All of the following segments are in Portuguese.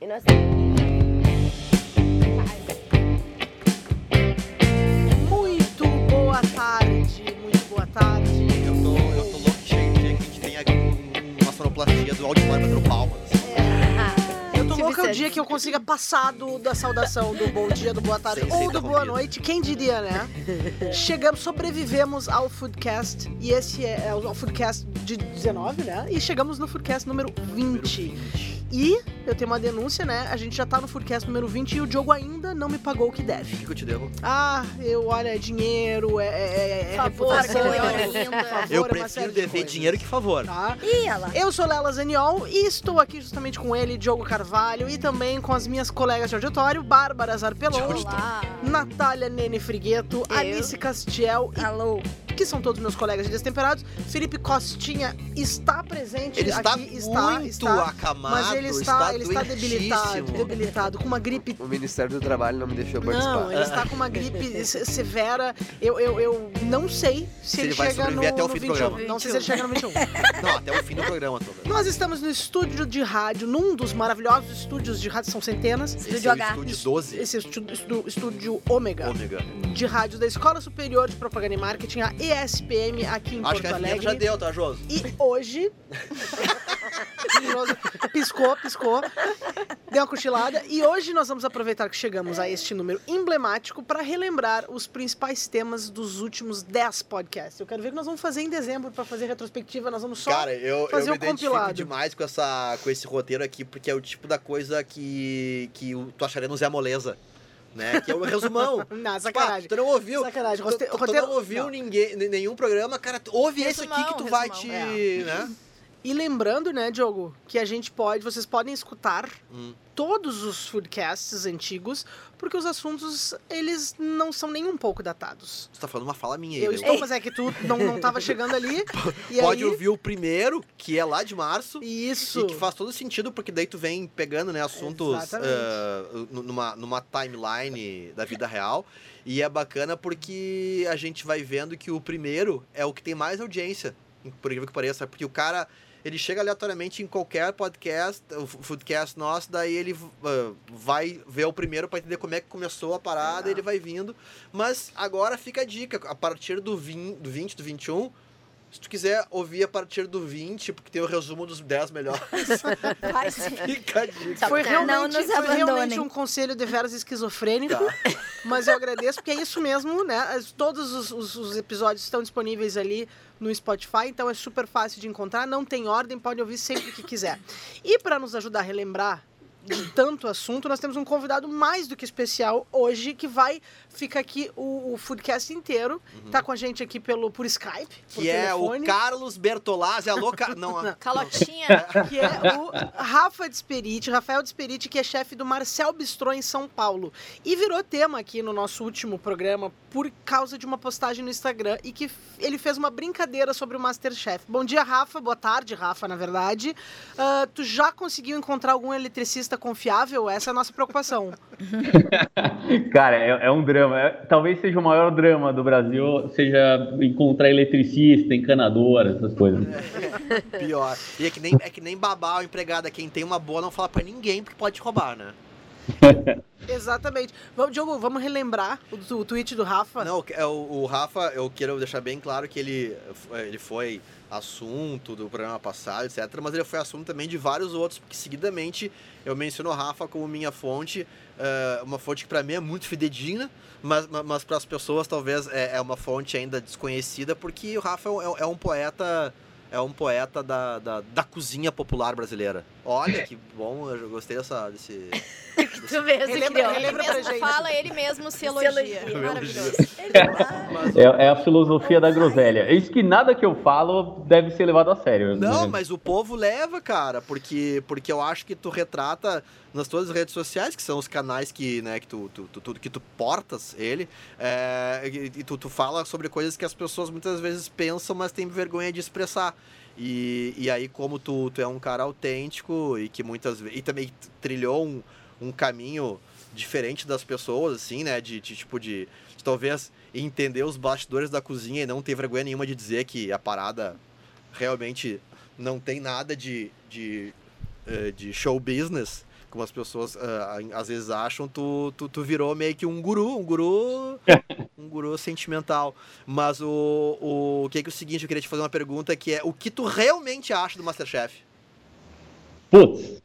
E nós Muito boa tarde, muito boa tarde. Eu tô, eu tô louco cheio de dia que a gente tenha um- uma sonoplastia do auditório batendo palmas. Eu tô Silvio louca o dia que eu consiga passar do, da saudação do bom dia, do boa tarde Sem ou do boa noite, quem diria, né? Chegamos, sobrevivemos ao Foodcast e esse é, é o Foodcast de 19, né? E chegamos no Foodcast número 20. E eu tenho uma denúncia, né? A gente já tá no Foodcast número 20 e o Diogo ainda não me pagou o que O deve. que, que eu te devo? Ah, eu, olha, é dinheiro, é, é, é Favor, reputação, é favor, eu é prefiro de dever coisas, dinheiro que favor. Tá? Olha lá. Eu sou Lela Zaniol e estou aqui justamente com ele, Diogo Carvalho, e também com as minhas colegas de auditório, Bárbara Zarpelon. Natália Nene Frigueto, Eu. Alice Castiel, e- Alô. Que são todos meus colegas de Destemperados. Felipe Costinha está presente Ele está aqui, está, muito está, acamado, mas ele está, ele está debilitado, debilitado, com uma gripe O Ministério do Trabalho não me deixou participar. não, ele está com uma gripe se- severa. Eu, eu, eu não sei se, Se ele, ele vai chega no, sobreviver até o fim do 21. programa. Não sei se ele chega no 21. Não, até o fim do programa, talvez. Nós estamos no estúdio de rádio, num dos maravilhosos estúdios de rádio, são centenas. Esse Estúdio é o H. estúdio 12, Esse é o estúdio, estúdio, estúdio Ômega ômega. de rádio da Escola Superior de Propaganda e Marketing, a ESPM, aqui em Acho que Porto a vinheta Alegre. já deu, tá, Joso? E hoje. piscou, piscou. Deu uma cochilada. E hoje nós vamos aproveitar que chegamos a este número emblemático para relembrar os principais temas dos últimos 10 podcasts. Eu quero ver o que nós vamos fazer em dezembro para fazer retrospectiva. Nós vamos só. Cara, eu, fazer eu um me identifico compilado. demais com, essa, com esse roteiro aqui, porque é o tipo da coisa que, que o- tu acharia no Zé Moleza. Né? Que é o resumão. Não, Tipo, sacanagem. ah, tu não ouviu. Sacanagem. Tu, Rote- tu- tu roteiro- não ouviu não. ninguém, nenhum programa, cara, tu- ouve esse aqui Resumão, que tu vai resumão, te. Né? E lembrando, né, Diogo, que a gente pode, vocês podem escutar Hum. Todos os foodcasts antigos, porque os assuntos, eles não são nem um pouco datados. Tu tá falando uma fala minha aí. Eu né? estou, mas é que tu não, não tava chegando ali. E Pode aí, ouvir o primeiro, que é lá de março. Isso. E que faz todo sentido, porque daí tu vem pegando, né, assuntos nu- numa, numa timeline da vida real. E é bacana porque a gente vai vendo que o primeiro é o que tem mais audiência, por incrível que pareça. Porque o cara, ele chega aleatoriamente em qualquer podcast, o foodcast nosso, daí ele ah, vai ver o primeiro para entender como é que começou a parada, É. ele vai vindo. Mas agora fica a dica, a partir do 20, do 20, do 21... Se tu quiser ouvir a partir do 20, porque tem o resumo dos 10 melhores, Vai sim. fica a dica. Foi Não realmente, nos foi realmente um conselho de veras esquizofrênico, mas eu agradeço, porque é isso mesmo, né? Todos os, os- os episódios estão disponíveis ali no Spotify, então é super fácil de encontrar, não tem ordem, pode ouvir sempre que quiser. E para nos ajudar a relembrar de tanto assunto, nós temos um convidado mais do que especial hoje, que vai, fica aqui o, o Foodcast inteiro, tá com a gente aqui pelo, por Skype, por Uhum. Que é telefone. o Carlos Bertolazzi. Alô, Car... não, Não. Calotinha. que é o Rafa Desperite, Rafael Desperite, que é chefe do Marcel Bistrô em São Paulo. E virou tema aqui no nosso último programa por causa de uma postagem no Instagram e que ele fez uma brincadeira sobre o Masterchef. Bom dia, Rafa. Boa tarde, Rafa, na verdade. Ah, tu já conseguiu encontrar algum eletricista confiável? Essa é a nossa preocupação. Cara, é, é um drama. É- talvez seja o maior drama do Brasil, seja encontrar eletricista, encanador, essas coisas. pior. E é que nem, é que nem babar o empregado. é Quem tem uma boa não fala pra ninguém porque pode te roubar, né? Exatamente. Vamos, Diogo, vamos relembrar o, o tweet do Rafa. Não, é o, o Rafa, eu quero deixar bem claro que ele, ele foi assunto do programa passado, etc. Mas ele foi assunto também de vários outros, porque seguidamente eu menciono o Rafa como minha fonte, eh, uma fonte que pra mim é muito fidedigna, mas, ma- mas para as pessoas talvez é, é uma fonte ainda desconhecida, porque o Rafa é, um- é um poeta. É um poeta da, da, da cozinha popular brasileira. Olha que bom, eu gostei dessa, desse. Tu mesmo Relembra- criou. relembra Ele mesmo fala, ele mesmo se Se elogia. elogia. Maravilhoso. Mas, É, é a filosofia da groselha. É isso que nada que eu falo deve ser levado a sério. Não, mas o povo leva, cara, porque, porque eu acho que tu retrata nas tuas redes sociais, que são os canais que, né, que tu, tu, tu, tu- que tu portas ele, é, e, e tu, tu fala sobre coisas que as pessoas muitas vezes pensam, mas têm vergonha de expressar. E, e aí, como tu, tu é um cara autêntico e que muitas vezes. E também trilhou um, um caminho diferente das pessoas, assim, né? De, de tipo de, de talvez entender os bastidores da cozinha e não ter vergonha nenhuma de dizer que a parada realmente não tem nada de, de, eh, de show business. como as pessoas ah, às vezes acham, tu, tu, tu virou meio que um guru, um guru, um guru sentimental. Mas o, o, o que é que é o seguinte, eu queria te fazer uma pergunta que é o que tu realmente acha do Masterchef? Putz.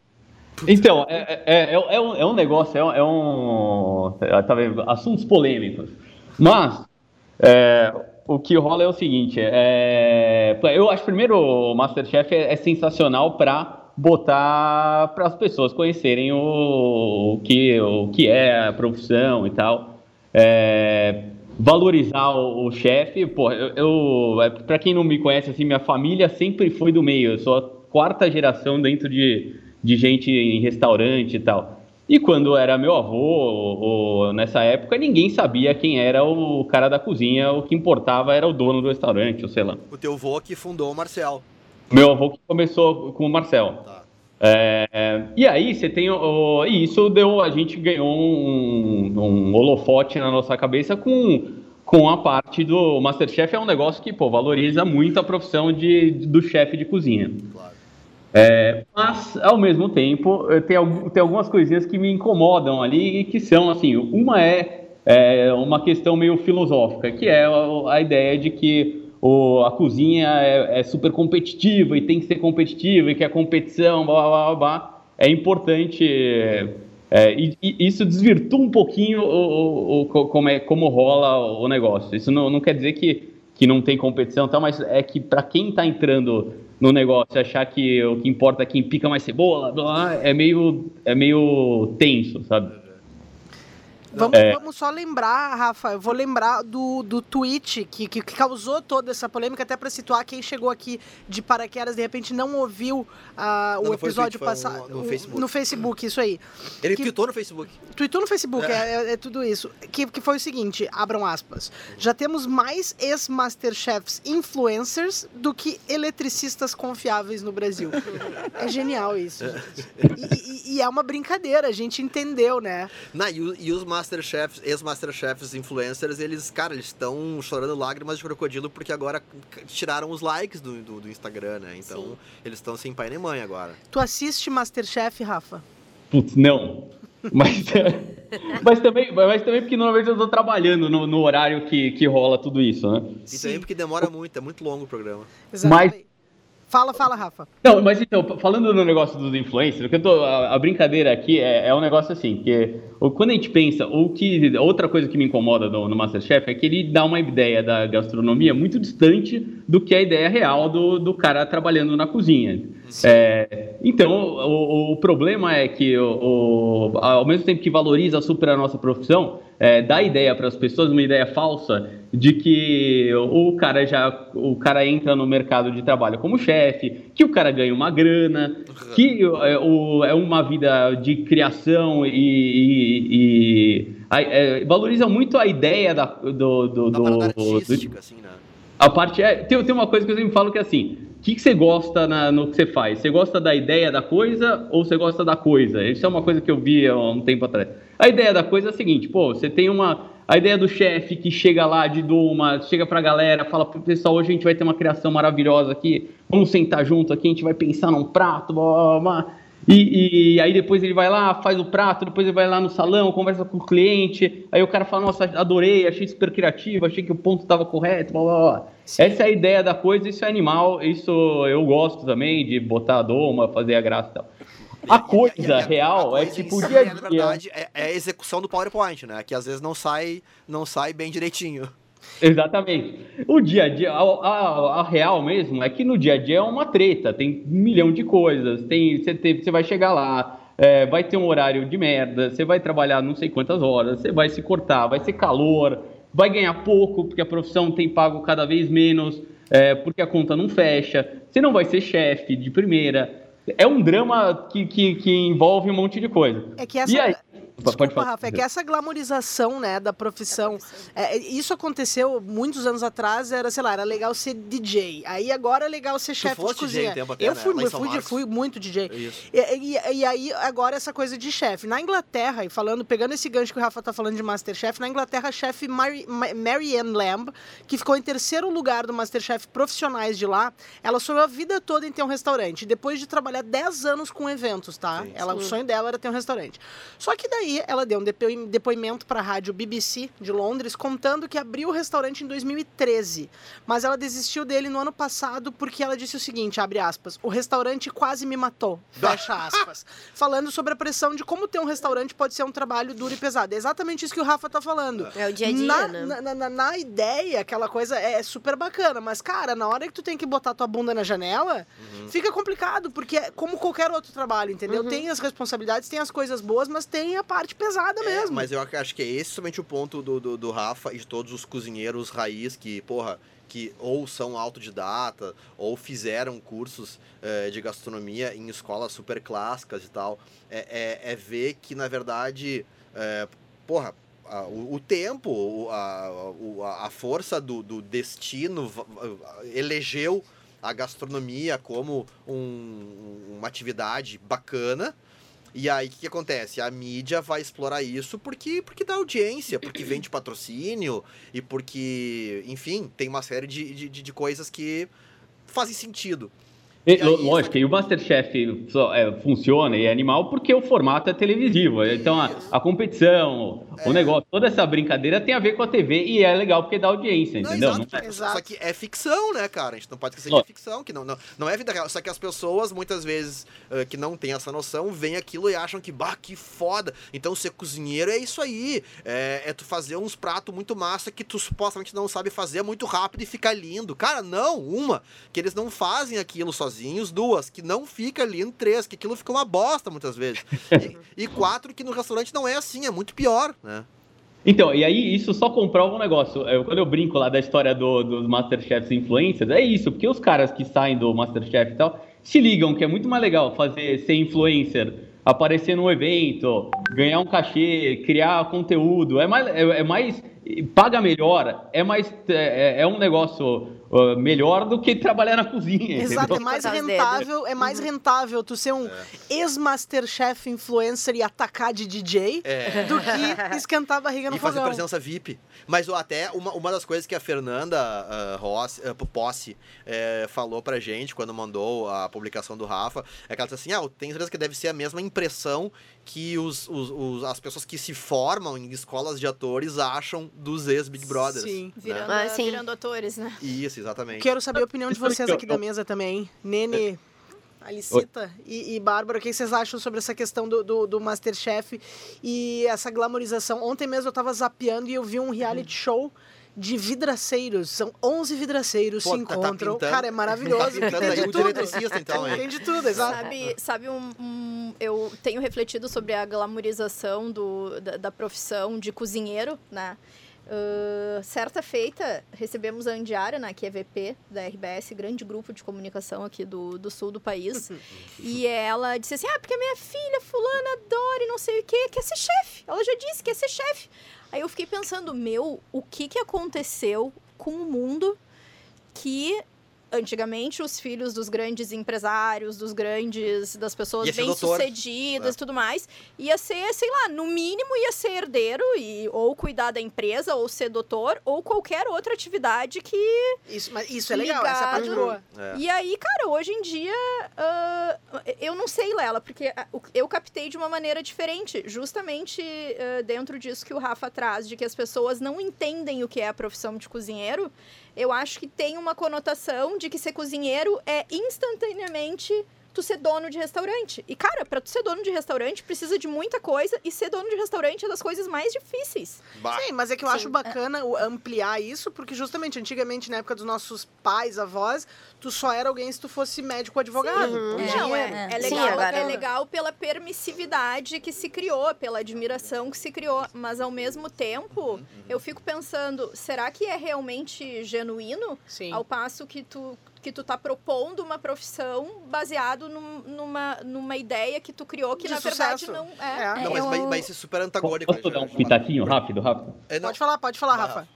Então, é, é, é, é, um, é um negócio, é um. É um tá vendo? Assuntos polêmicos. Mas, é, o que rola é o seguinte: é, eu acho primeiro o Masterchef é, é sensacional para botar para as pessoas conhecerem o, o, que, o que é a profissão e tal. É, valorizar o, o chefe, pô, eu, eu é, para quem não me conhece assim, minha família sempre foi do meio. Eu sou a quarta geração dentro de, de gente em restaurante e tal. E quando era meu avô, ou, ou, nessa época, ninguém sabia quem era o cara da cozinha, o que importava era o dono do restaurante, ou sei lá. O teu avô que fundou o Marcel. Meu avô que começou com o Marcel. Tá. É, e aí você tem o, e isso deu a gente ganhou um, um holofote na nossa cabeça com com a parte do Masterchef é um negócio que pô, valoriza muito a profissão de, do chefe de cozinha. Claro. É, mas, ao mesmo tempo, tem, tem algumas coisinhas que me incomodam ali, que são, assim, uma é, é uma questão meio filosófica, que é a, a ideia de que o, a cozinha é, é, super competitiva e tem que ser competitiva e que a competição, blá, blá, blá, blá é importante. É, e, e, isso desvirtua um pouquinho o, o, o, como, é, como rola o negócio. Isso não, não quer dizer que, que não tem competição, tá, mas é que para quem está entrando no negócio, achar que o que importa é quem pica mais cebola, blá, é meio, é meio tenso, sabe? Vamos, é... vamos só lembrar, Rafa, eu vou lembrar do, do tweet que, que, que causou toda essa polêmica, até para situar quem chegou aqui de paraquedas, de repente não ouviu uh, o não, episódio passado. No, no, Facebook. No Facebook, isso aí. Ele que, tweetou no Facebook. Tweetou no Facebook, é, é, é tudo isso. Que, que foi o seguinte, abram aspas. Já temos mais ex-Masterchefs influencers do que eletricistas confiáveis no Brasil. é genial isso. E, e, e, é uma brincadeira, a gente entendeu, né? Não, e, e os Masterchefs, ex-Masterchefs influencers, eles, cara, eles estão chorando lágrimas de crocodilo porque agora tiraram os likes do, do, do Instagram, né? Então, Sim. eles estão sem pai nem mãe agora. Tu assiste Masterchef, Rafa? Putz, não. Mas, mas, também, mas também porque normalmente eu tô trabalhando no, no horário que, que rola tudo isso, né? E Sim. também porque demora muito, é muito longo o programa. Exatamente. Mas Fala, fala, Rafa. Não, mas então, falando no negócio dos influencers, que eu tô, a, a brincadeira aqui é, é, um negócio assim, que quando a gente pensa, ou que outra coisa que me incomoda no, no, Masterchef é que ele dá uma ideia da gastronomia muito distante do que a ideia real do, do cara trabalhando na cozinha. É, então, o, o, problema é que, o, o, ao mesmo tempo que valoriza super a nossa profissão, é, dá ideia para as pessoas, uma ideia falsa, de que o cara já o cara entra no mercado de trabalho como chefe, que o cara ganha uma grana, que é, o, é uma vida de criação e, e, e é, valoriza muito a ideia da, do, do, do, do assim, né? A parte é. Tem, tem uma coisa que eu sempre falo que é assim: o que, que você gosta na, no que você faz? Você gosta da ideia da coisa ou você gosta da coisa? Isso é uma coisa que eu vi há um tempo atrás. A ideia da coisa é a seguinte: pô, você tem uma. A ideia do chefe que chega lá de Duma, chega pra galera, fala pessoal: hoje a gente vai ter uma criação maravilhosa aqui, vamos sentar junto aqui, a gente vai pensar num prato, blá, blá, blá. E, e, aí depois ele vai lá, faz o prato, depois ele vai lá no salão, conversa com o cliente, aí o cara fala, nossa, adorei, achei super criativo, achei que o ponto estava correto, blá, blá, blá. Essa é a ideia da coisa, isso é animal, isso eu gosto também, de botar a doma, fazer a graça e tal. A coisa e, e, real a é coisa é tipo o dia a dia. Na verdade, é, é a execução do PowerPoint, né? Que às vezes não sai, não sai bem direitinho. Exatamente. O dia a dia, a, a, a, real mesmo é que no dia a dia é uma treta, tem um milhão de coisas, tem, você, tem, você vai chegar lá, é, vai ter um horário de merda, você vai trabalhar não sei quantas horas, você vai se cortar, vai ser calor, vai ganhar pouco, porque a profissão tem pago cada vez menos, é, porque a conta não fecha, você não vai ser chefe de primeira. É um drama que, que, que envolve um monte de coisa. É que essa, Pode Desculpa, falar. Rafa, é que essa glamorização, né, da profissão, é, isso aconteceu muitos anos atrás, era, sei lá, era legal ser DJ. Aí agora é legal ser chefe de cozinha. tempo até, eu né? fui, São fui, de- Marcos. fui muito DJ. Isso. E, e- e aí, agora essa coisa de chefe. Na Inglaterra, e falando, pegando esse gancho que o Rafa tá falando de Masterchef, na Inglaterra, a chefe Mary, Ma- Mary Ann Lamb, que ficou em terceiro lugar do Masterchef profissionais de lá, ela sonhou a vida toda em ter um restaurante. Depois de trabalhar 10 anos com eventos, tá? Sim. Ela, o sonho dela era ter um restaurante. Só que daí ela deu um depo- depoimento para a rádio BBC de Londres contando que abriu o restaurante em 2013, mas ela desistiu dele no ano passado porque ela disse o seguinte, abre aspas, o restaurante quase me matou, fecha aspas. Falando sobre a pressão de como ter um restaurante pode ser um trabalho duro e pesado. É exatamente isso que o Rafa tá falando. É o dia a dia, na, né? na, na- na- na ideia, aquela coisa é, é super bacana, mas, cara, na hora que tu tem que botar tua bunda na janela, Uhum. fica complicado, porque é como qualquer outro trabalho, entendeu? Uhum. Tem as responsabilidades, tem as coisas boas, mas tem a parte pesada É, mesmo. mas eu ac- acho que é esse somente o ponto do, do, do Rafa e de todos os cozinheiros raiz que, porra, que ou são autodidata ou fizeram cursos eh, de gastronomia em escolas super clássicas e tal. É, é, é ver que, na verdade, é, porra, a- o, o tempo, a, a, força do, do destino elegeu a gastronomia como um- uma atividade bacana. E aí, o que, que acontece? A mídia vai explorar isso porque, porque dá audiência, porque vende patrocínio e porque, enfim, tem uma série de, de, de- de coisas que fazem sentido. E, lógico, e o Masterchef só, é, funciona e é animal porque o formato é televisivo. Então a, a competição, É. o negócio, toda essa brincadeira tem a ver com a TV e é legal porque dá audiência, Não, entendeu? exato, Não- Exato. Só que é ficção, né, cara? A gente não pode esquecer que é ficção, que não, não, não é vida real. Só que as pessoas, muitas vezes, eh, que não têm essa noção, veem aquilo e acham que, bah, que foda. Então, ser cozinheiro é isso aí. É, é tu fazer uns pratos muito massa que tu supostamente não sabe fazer muito rápido e fica lindo. Cara, não. Uma, que eles não fazem aquilo sozinhos. Duas, que não fica lindo. Três, que aquilo fica uma bosta muitas vezes. e, e quatro, que no restaurante não é assim, é muito pior, né? Então, e aí isso só comprova um negócio. Eu, quando eu brinco lá da história do, dos Masterchefs influencers, é isso, porque os caras que saem do Masterchef e tal se ligam que é muito mais legal fazer ser influencer, aparecer num evento, ganhar um cachê, criar conteúdo, é mais, é, é mais paga melhor, é mais é, é um negócio uh, melhor do que trabalhar na cozinha. Exato, entendeu? é mais rentável, é Uhum. mais rentável tu ser um ex-Masterchef influencer e atacar de DJ É. do que esquentar a barriga no e fazer fogão. presença VIP. Mas ó, até uma, uma das coisas que a Fernanda ah, Rossi, ah, Possi eh, falou pra gente quando mandou a publicação do Rafa, é que ela disse assim, ah, eu tenho certeza que deve ser a mesma impressão que os, os- os- as pessoas que se formam em escolas de atores acham dos ex-Big Brothers. Sim. Virando, Né? é, Ah, sim. virando atores, né? Isso, exatamente. Quero saber a opinião de vocês aqui da mesa também. Nene, Alicita e, e Bárbara, o que vocês acham sobre essa questão do, do, do Masterchef e essa glamorização? Ontem mesmo eu tava zapeando e eu vi um reality show de vidraceiros. São 11 vidraceiros Pô, se tá- tá encontram. pintando- Cara, é maravilhoso. Tá tem de o tudo. então, hein? Tem de tudo, exato. Sabe, sabe um, um- Eu tenho refletido sobre a glamorização do, da, da profissão de cozinheiro, né? Ah, certa feita, recebemos a Andiara, né, que é VP da RBS, grande grupo de comunicação aqui do, do sul do país. e ela disse assim: Ah, porque a minha filha, fulana, adora e não sei o quê, quer ser chefe. Ela já disse que quer ser chefe. Aí eu fiquei pensando: Meu, o que, que aconteceu com o mundo que antigamente os filhos dos grandes empresários, dos grandes, das pessoas bem-sucedidas né? e tudo mais, ia ser, sei lá, no mínimo ia ser herdeiro e ou cuidar da empresa, ou ser doutor, ou qualquer outra atividade que Isso, mas isso é legal, essa parte boa. É. e aí, cara, hoje em dia, ah, eu não sei, Lela, porque eu captei de uma maneira diferente, justamente ah, dentro disso que o Rafa traz, de que as pessoas não entendem o que é a profissão de cozinheiro. Eu acho que tem uma conotação de que ser cozinheiro é instantaneamente tu ser dono de restaurante. E, cara, pra tu ser dono de restaurante, precisa de muita coisa, e ser dono de restaurante é das coisas mais difíceis. Bah, Sim, mas é que eu Sim. acho bacana o- ampliar isso, porque justamente antigamente, na época dos nossos pais, avós, tu só era alguém se tu fosse médico ou advogado. Uhum. Hoje Não, é, é Sim, legal, agora- é legal pela permissividade que se criou, pela admiração que se criou, mas ao mesmo tempo, eu fico pensando, será que é realmente genuíno? Sim. Ao passo que tu que tu tá propondo uma profissão baseado num- numa, numa ideia que tu criou que De na verdade sucesso. não É. é. Não, mas, eu- mas, mas isso é super antagônico. Posso dar um né? pitaquinho rápido, rápido? É, Pode falar, pode falar, Vai, Rafa.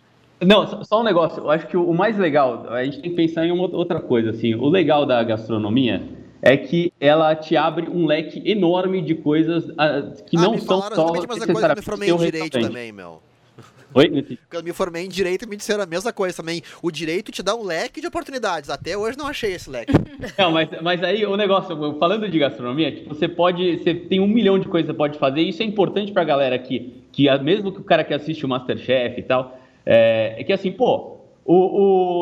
Não, só- um negócio. Eu acho que o mais legal, a gente tem que pensar em uma outra coisa, assim. O legal da gastronomia é que ela te abre um leque enorme de coisas ah, que Ah, não me são falaram só eu me necessariamente formei em ter um direito restaurante. também, meu. Oi? Quando eu me formei em direito, me disseram a mesma coisa também. O direito te dá um leque de oportunidades. Até hoje não achei esse leque. Não, mas, mas aí o negócio, falando de gastronomia, tipo, você pode, você tem um milhão de coisas que você pode fazer, e isso é importante pra galera aqui, que mesmo que o cara que assiste o Masterchef e tal, é, é que assim, pô, o,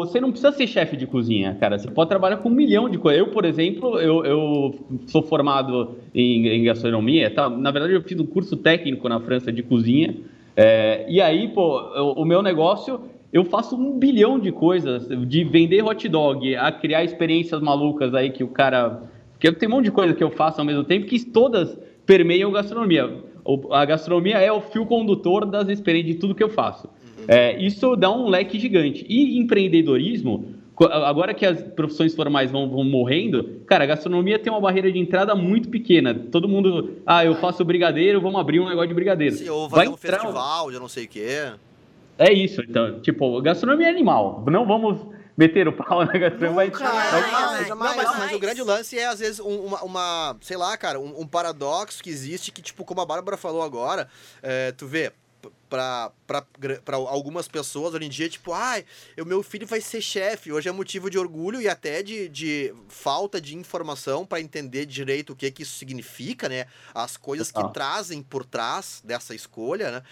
o- você não precisa ser chefe de cozinha, cara, você pode trabalhar com um milhão de coisas. Eu, por exemplo, eu, eu sou formado em, em gastronomia, tá? na verdade eu fiz um curso técnico na França de cozinha, é, e aí, pô, o, o meu negócio, eu faço um bilhão de coisas, de vender hot dog, a criar experiências malucas aí que o cara. Porque tem um monte de coisa que eu faço ao mesmo tempo que todas permeiam gastronomia. A gastronomia é o fio condutor das experiências de tudo que eu faço. É, isso dá um leque gigante. E empreendedorismo, agora que as profissões formais vão, vão morrendo, cara, a gastronomia tem uma barreira de entrada muito pequena. Todo mundo, ah, eu faço brigadeiro, vamos abrir um negócio de brigadeiro. Se ou Vai fazer um entrar- festival de não sei o quê. é isso, então, tipo, gastronomia é animal. Não vamos meter o pau na gastronomia. Nunca, mas- jamais, jamais. jamais. Não, mas Mas- o grande lance é, às vezes, um- uma, uma- sei lá, cara, um, um paradoxo que existe que, tipo, como a Bárbara falou agora, é, tu vê, p- pra, pra, gra- pra algumas pessoas hoje em dia, tipo, ai, o meu filho vai ser chefe. Hoje é motivo de orgulho e até de, de falta de informação pra entender direito o que que isso significa, né? As coisas que Total. trazem por trás dessa escolha, né?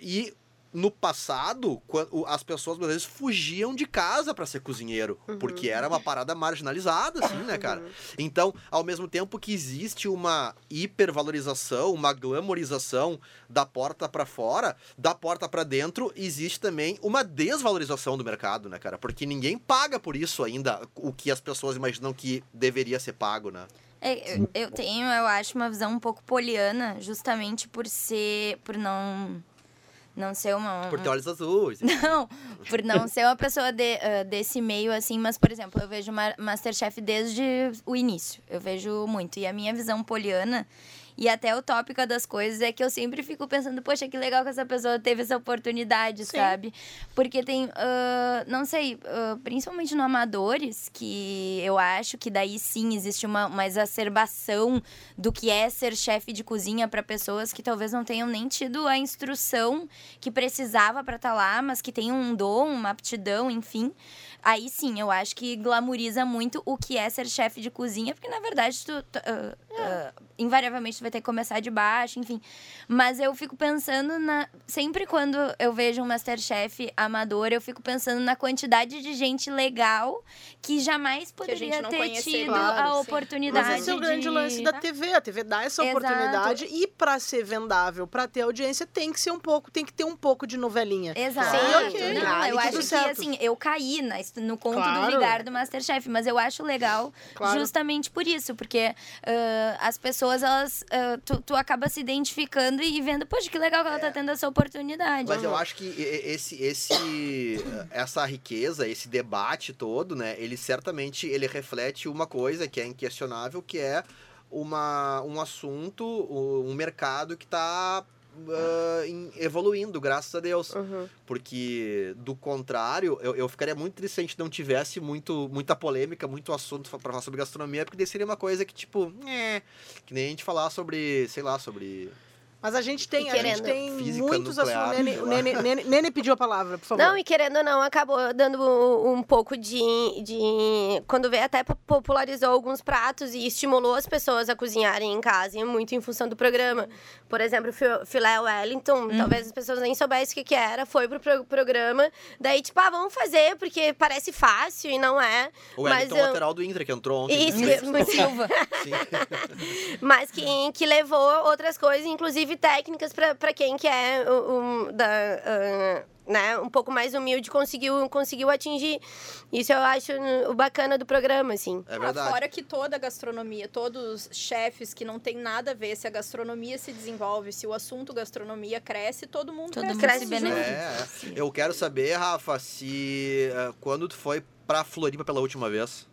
E no passado, quando as pessoas às vezes fugiam de casa para ser cozinheiro, porque era uma parada marginalizada, assim, né, cara? Então, ao mesmo tempo que existe uma hipervalorização, uma glamorização da porta para fora, da porta para dentro, existe também uma desvalorização do mercado, né, cara? Porque ninguém paga por isso ainda o que as pessoas imaginam que deveria ser pago, né? É, eu, eu tenho, eu acho, uma visão um pouco poliana, justamente por ser. por não. Não ser uma. Por ter olhos azuis. Não, por não ser uma pessoa de- ah, desse meio, assim, mas, por exemplo, eu vejo Ma- Masterchef desde o início. Eu vejo muito. E a minha visão poliana e até utópica das coisas é que eu sempre fico pensando, poxa, que legal que essa pessoa teve essa oportunidade, Sim. sabe? Porque tem, ah, não sei, ah, principalmente no Amadores, que eu acho que daí sim existe uma, uma exacerbação do que é ser chefe de cozinha para pessoas que talvez não tenham nem tido a instrução que precisava para estar lá, mas que tem um dom, uma aptidão, enfim. Aí sim, eu acho que glamoriza muito o que é ser chefe de cozinha, porque na verdade tu, tu, ah, ah, invariavelmente tu vai ter que começar de baixo, enfim. Mas eu fico pensando na sempre quando eu vejo um Masterchef amador, eu fico pensando na quantidade de gente legal que jamais poderia não ter conheceria. tido Claro, a sim. oportunidade Mas esse é o grande de... lance da TV. A TV dá essa Exato. oportunidade e pra ser vendável, pra ter audiência, tem que ser um pouco, tem que ter um pouco de novelinha. Exato. Sim, ok. Não, eu acho que certo. assim, eu caí na, no conto Claro. do Vigar do Masterchef, mas eu acho legal Claro. justamente por isso, porque ah, as pessoas, elas. ah, tu, tu acaba se identificando e vendo, poxa, que legal que ela tá tendo essa oportunidade. Mas eu acho que esse, esse, essa riqueza, esse debate todo, né? Ele certamente ele reflete uma coisa que é inquestionável, que é uma, um assunto, um mercado que está evoluindo, graças a Deus. Uhum. Porque, do contrário, eu, eu ficaria muito triste se a gente não tivesse muito, muita polêmica, muito assunto pra falar sobre gastronomia, porque daí seria uma coisa que, tipo, é, que nem a gente falar sobre, sei lá, sobre Mas a gente tem, E a gente querendo- tem Física muitos nuclear, assuntos. Nene. Nene, Nene, Nene pediu a palavra, por favor. Não, e querendo ou não, acabou dando um, um pouco de, de. Quando veio, até po- popularizou alguns pratos e estimulou as pessoas a cozinharem em casa, e muito em função do programa. Por exemplo, fi- filé Wellington, Uhum. talvez as pessoas nem soubessem o que, que era, foi pro pro- programa. Daí, tipo, ah, vamos fazer, porque parece fácil e não é. o Mas Wellington eu- lateral do Inter, que entrou ontem. Isso, muito Silva. mas que, que levou outras coisas, inclusive técnicas para quem que é um, da, ah, né, um pouco mais humilde conseguiu, conseguiu atingir. Isso eu acho o bacana do programa, assim. É Ah, verdade. Fora que toda a gastronomia, todos os chefes que não tem nada a ver, se a gastronomia se desenvolve, se o assunto gastronomia cresce, todo mundo Todo cresce. mundo cresce se beneficia. É, é. eu quero saber, Rafa, se eh, quando tu foi pra Floripa pela última vez?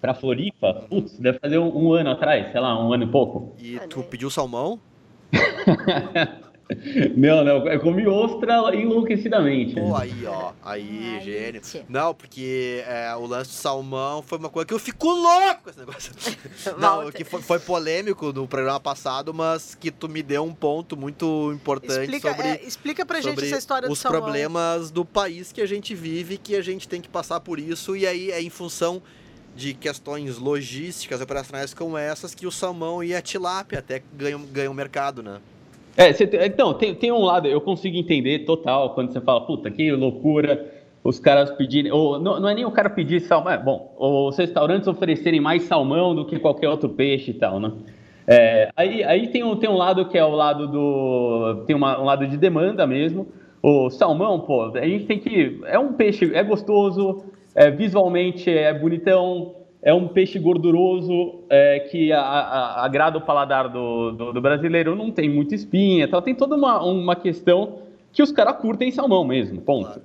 Pra Floripa? Putz, deve fazer um, um ano atrás, sei lá, um ano e pouco. E Ah, tu pediu salmão? Não, não, eu comi ostra enlouquecidamente. Pô, aí, ó. Aí, Ai, gênio. gente. Não, porque é, o lance do salmão foi uma coisa que eu fico louco com esse negócio. Não, que foi, foi polêmico no programa passado, mas que tu me deu um ponto muito importante Explica, sobre, é, explica pra gente essa história do os salmão. problemas do país que a gente vive, que a gente tem que passar por isso, e aí é em função de questões logísticas, operacionais como essas, que o salmão e a tilápia até ganham, ganham mercado, né? É, então, tem, tem um lado, eu consigo entender total quando você fala, puta, que loucura, os caras pedirem, ou não, não é nem o cara pedir salmão, é, bom, os restaurantes oferecerem mais salmão do que qualquer outro peixe e tal, né? É, aí aí tem, um, tem um lado que é o lado do. tem uma- um lado de demanda mesmo. O salmão, pô, a gente tem que. É um peixe, é gostoso, é, visualmente é bonitão, é um peixe gorduroso é, que a- a- agrada o paladar do, do, do brasileiro, não tem muita espinha, tal. tem toda uma, uma questão que os caras curtem salmão mesmo, ponto.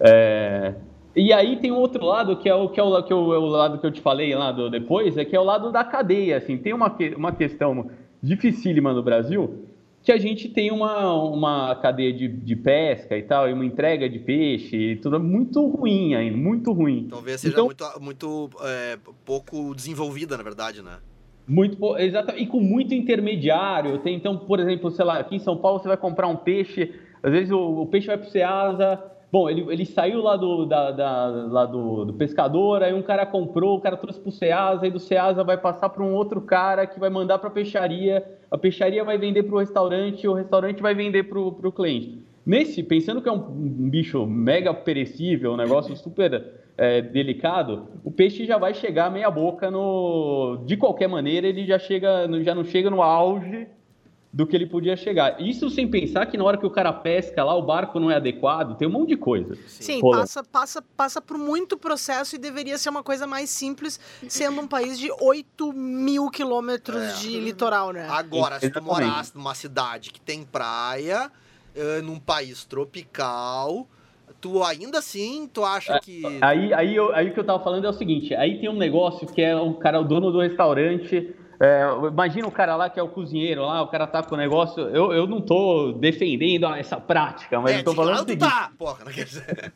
É, e aí tem um outro lado que é o que é o, que é o, é o lado que eu te falei lá do, depois, é que é o lado da cadeia. Assim, tem uma, uma questão dificílima no Brasil que a gente tem uma, uma cadeia de, de pesca e tal, e uma entrega de peixe, e tudo muito ruim ainda, muito ruim. Talvez seja Então- muito, muito é, pouco desenvolvida, na verdade, né? Muito, exatamente, e com muito intermediário. Tem, então, por exemplo, sei lá, aqui em São Paulo você vai comprar um peixe, às vezes o, o peixe vai para o Ceasa, bom, ele, ele saiu lá, do, da, da- lá do, do pescador, aí um cara comprou, o cara trouxe para o Ceasa, e do Ceasa vai passar para um outro cara que vai mandar para a peixaria, a peixaria vai vender para o restaurante, o restaurante vai vender para o cliente. Nesse, pensando que é um, um bicho mega perecível, um negócio super é, delicado, o peixe já vai chegar meia boca no. De qualquer maneira, ele já chega, já não chega no auge do que ele podia chegar. Isso sem pensar que na hora que o cara pesca lá, o barco não é adequado, tem um monte de coisa. Sim, Pô. passa, passa, passa por muito processo e deveria ser uma coisa mais simples, sendo um país de 8 mil quilômetros É. de litoral, né? Agora, se tu morasse numa cidade que tem praia, eh, num país tropical, tu ainda assim, tu acha que. Aí, aí, eu- aí o que eu tava falando é o seguinte: aí tem um negócio que é o cara, o dono do restaurante. É, imagina o cara lá que é o cozinheiro lá, o cara tá com o negócio. Eu, eu não tô defendendo essa prática, mas é, eu tô falando o claro tu seguinte. tá! Porra, não quer dizer.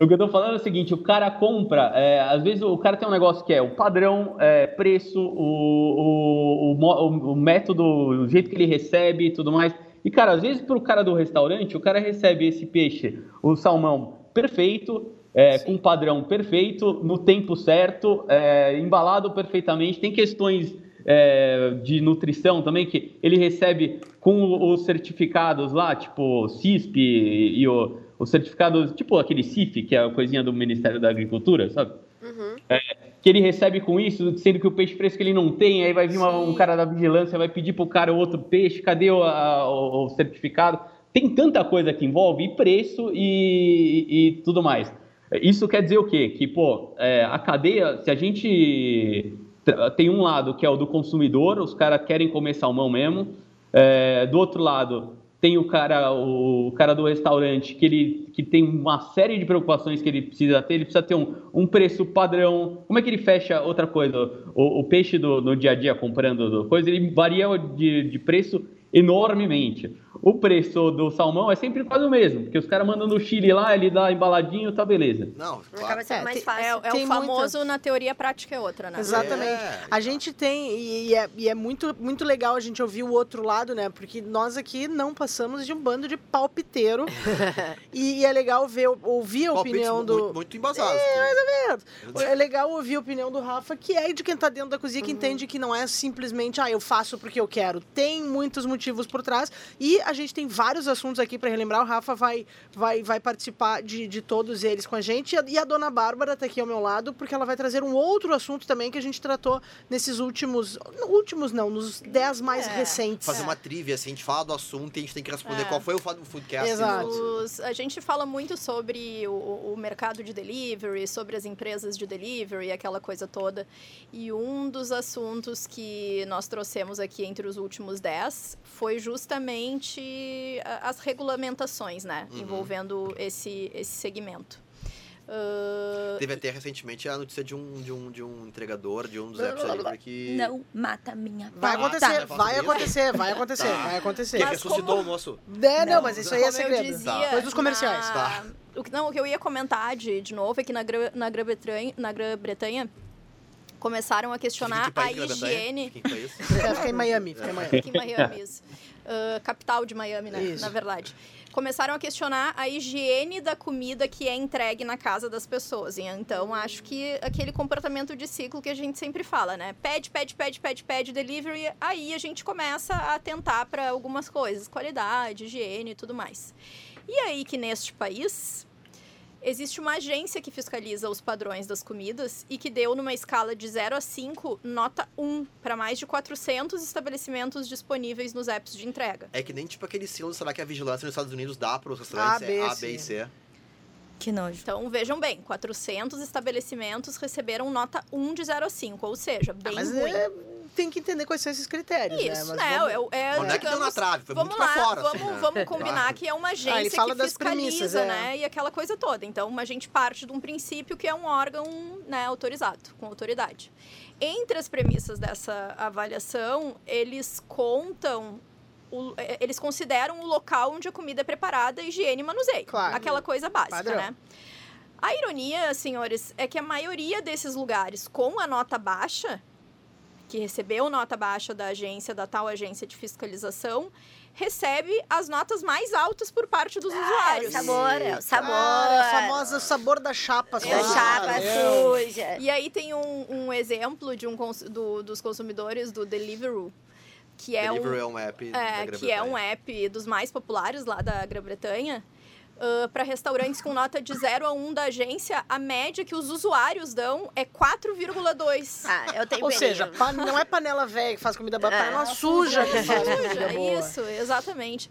O que eu tô falando é o seguinte, o cara compra, é, às vezes o cara tem um negócio que é o padrão, é, preço, o, o, o, o- o método, o jeito que ele recebe e tudo mais. E, cara, às vezes pro cara do restaurante, o cara recebe esse peixe, o salmão perfeito, é, com padrão perfeito, no tempo certo, é, embalado perfeitamente. Tem questões é, de nutrição também, que ele recebe com os certificados lá, tipo CISP e, e o, os certificados, tipo aquele CIF, que é a coisinha do Ministério da Agricultura, sabe? É, que ele recebe com isso, sendo que o peixe fresco ele não tem, aí vai vir uma- um cara da vigilância, vai pedir pro cara outro peixe, cadê o, a- o- o certificado? Tem tanta coisa que envolve, e preço e, e tudo mais. Isso quer dizer o quê? Que, pô, é, a cadeia, se a gente tem um lado que é o do consumidor, os caras querem comer salmão mesmo, é, do outro lado tem o cara, o, cara do restaurante que ele que tem uma série de preocupações que ele precisa ter. Ele precisa ter um, um preço padrão. Como é que ele fecha outra coisa? O, o peixe do, dia a dia comprando do coisa, ele varia de, de preço enormemente. O preço do salmão é sempre quase o mesmo, porque os caras mandam no Chile lá, ele dá embaladinho, tá beleza. Não, Acaba claro. sendo mais te- fácil. é, é Tem o famoso muita- na teoria, prática é outra, né? Exatamente. É, A gente tem, e, e é, e é muito, muito legal a gente ouvir o outro lado, né? Porque nós aqui não passamos de um bando de palpiteiro. e, e é legal ver, ouvir a Palpites opinião do. Muito, muito embasados. É legal ouvir a opinião do Rafa, que é de quem tá dentro da cozinha, que Uhum. entende que não é simplesmente, ah, eu faço porque eu quero. Tem muitos motivos por trás. E a gente tem vários assuntos aqui para relembrar. O Rafa vai, vai, vai participar de, de todos eles com a gente. E a, e a dona Bárbara tá aqui ao meu lado, porque ela vai trazer um outro assunto também que a gente tratou nesses últimos. Últimos não, nos dez mais É. recentes. Fazer uma trivia, assim, a gente fala do assunto e a gente tem que responder É. qual foi o fato do Foodcast. Exato. Os- a gente fala muito sobre o, o mercado de delivery, sobre as empresas de delivery, aquela coisa toda. E um dos assuntos que nós trouxemos aqui entre os últimos 10 foi justamente as regulamentações, né? Uhum. Envolvendo esse, esse segmento. Ah, Teve até recentemente a notícia de um, de um, de um entregador, de um dos apps ali, porque... Não mata minha Vai acontecer, Tá. vai acontecer, vai acontecer, Tá. vai acontecer. Que Mas ressuscitou como- o moço. É, não, Não, mas isso aí é segredo. Coisa dos comerciais. na- Tá. O que, não, o que eu ia comentar de, de novo é que na Grã- na Grã-Bretanha, na Grã-Bretanha começaram a questionar Fica que a país que é a Bretanha? higiene. Fica em que? É, Fica em Miami, fica em Miami. Aqui em Miami, isso. Ah, capital de Miami, né? Isso. Na verdade. Começaram a questionar a higiene da comida que é entregue na casa das pessoas. Então, acho que aquele comportamento de ciclo que a gente sempre fala, né? Pede, pede, pede, pede, pede, delivery. Aí a gente começa a atentar para algumas coisas, qualidade, higiene e tudo mais. E aí que neste país existe uma agência que fiscaliza os padrões das comidas e que deu numa escala de 0 a 5 nota 1 para mais de 400 estabelecimentos disponíveis nos apps de entrega. É que nem tipo aquele selo, será que a vigilância nos Estados Unidos dá para os restaurantes? A, B, é A, C. B e C. Que nojo. Então, vejam bem, 400 estabelecimentos receberam nota 1 de 0 a 5, ou seja, bem Mas ruim. é, tem que entender quais são esses critérios, né? Isso, Mas né? vamos- É, é, é que deu na trave, foi vamos muito lá, pra fora, vamos, assim, né? vamos combinar que é uma agência Ah, ele fala que das fiscaliza, premissas, é. né? E aquela coisa toda. Então, a gente parte de um princípio que é um órgão né, autorizado, com autoridade. Entre as premissas dessa avaliação, eles contam. o- eh, eles consideram o local onde a comida é preparada, higiene e manuseio. Claro. Aquela coisa básica, Padrão. né? A ironia, senhores, é que a maioria desses lugares com a nota baixa, que recebeu nota baixa da agência, da tal agência de fiscalização, recebe as notas mais altas por parte dos É o usuários. sabor, é o sabor. Ah, a famosa sabor da chapa. Da suja. chapa Meu. suja. E aí tem um, um exemplo de um cons- do- dos consumidores do Deliveroo, que é um, Deliveroo é um app da É, que é um app dos mais populares lá da Grã-Bretanha. Para restaurantes com nota de 0 a 1 da agência, a média que os usuários dão é 4,2. Ah, eu tenho Ou seja, pa- não é panela velha que faz comida boa, é panela suja que faz comida Suja, boa. Isso, exatamente.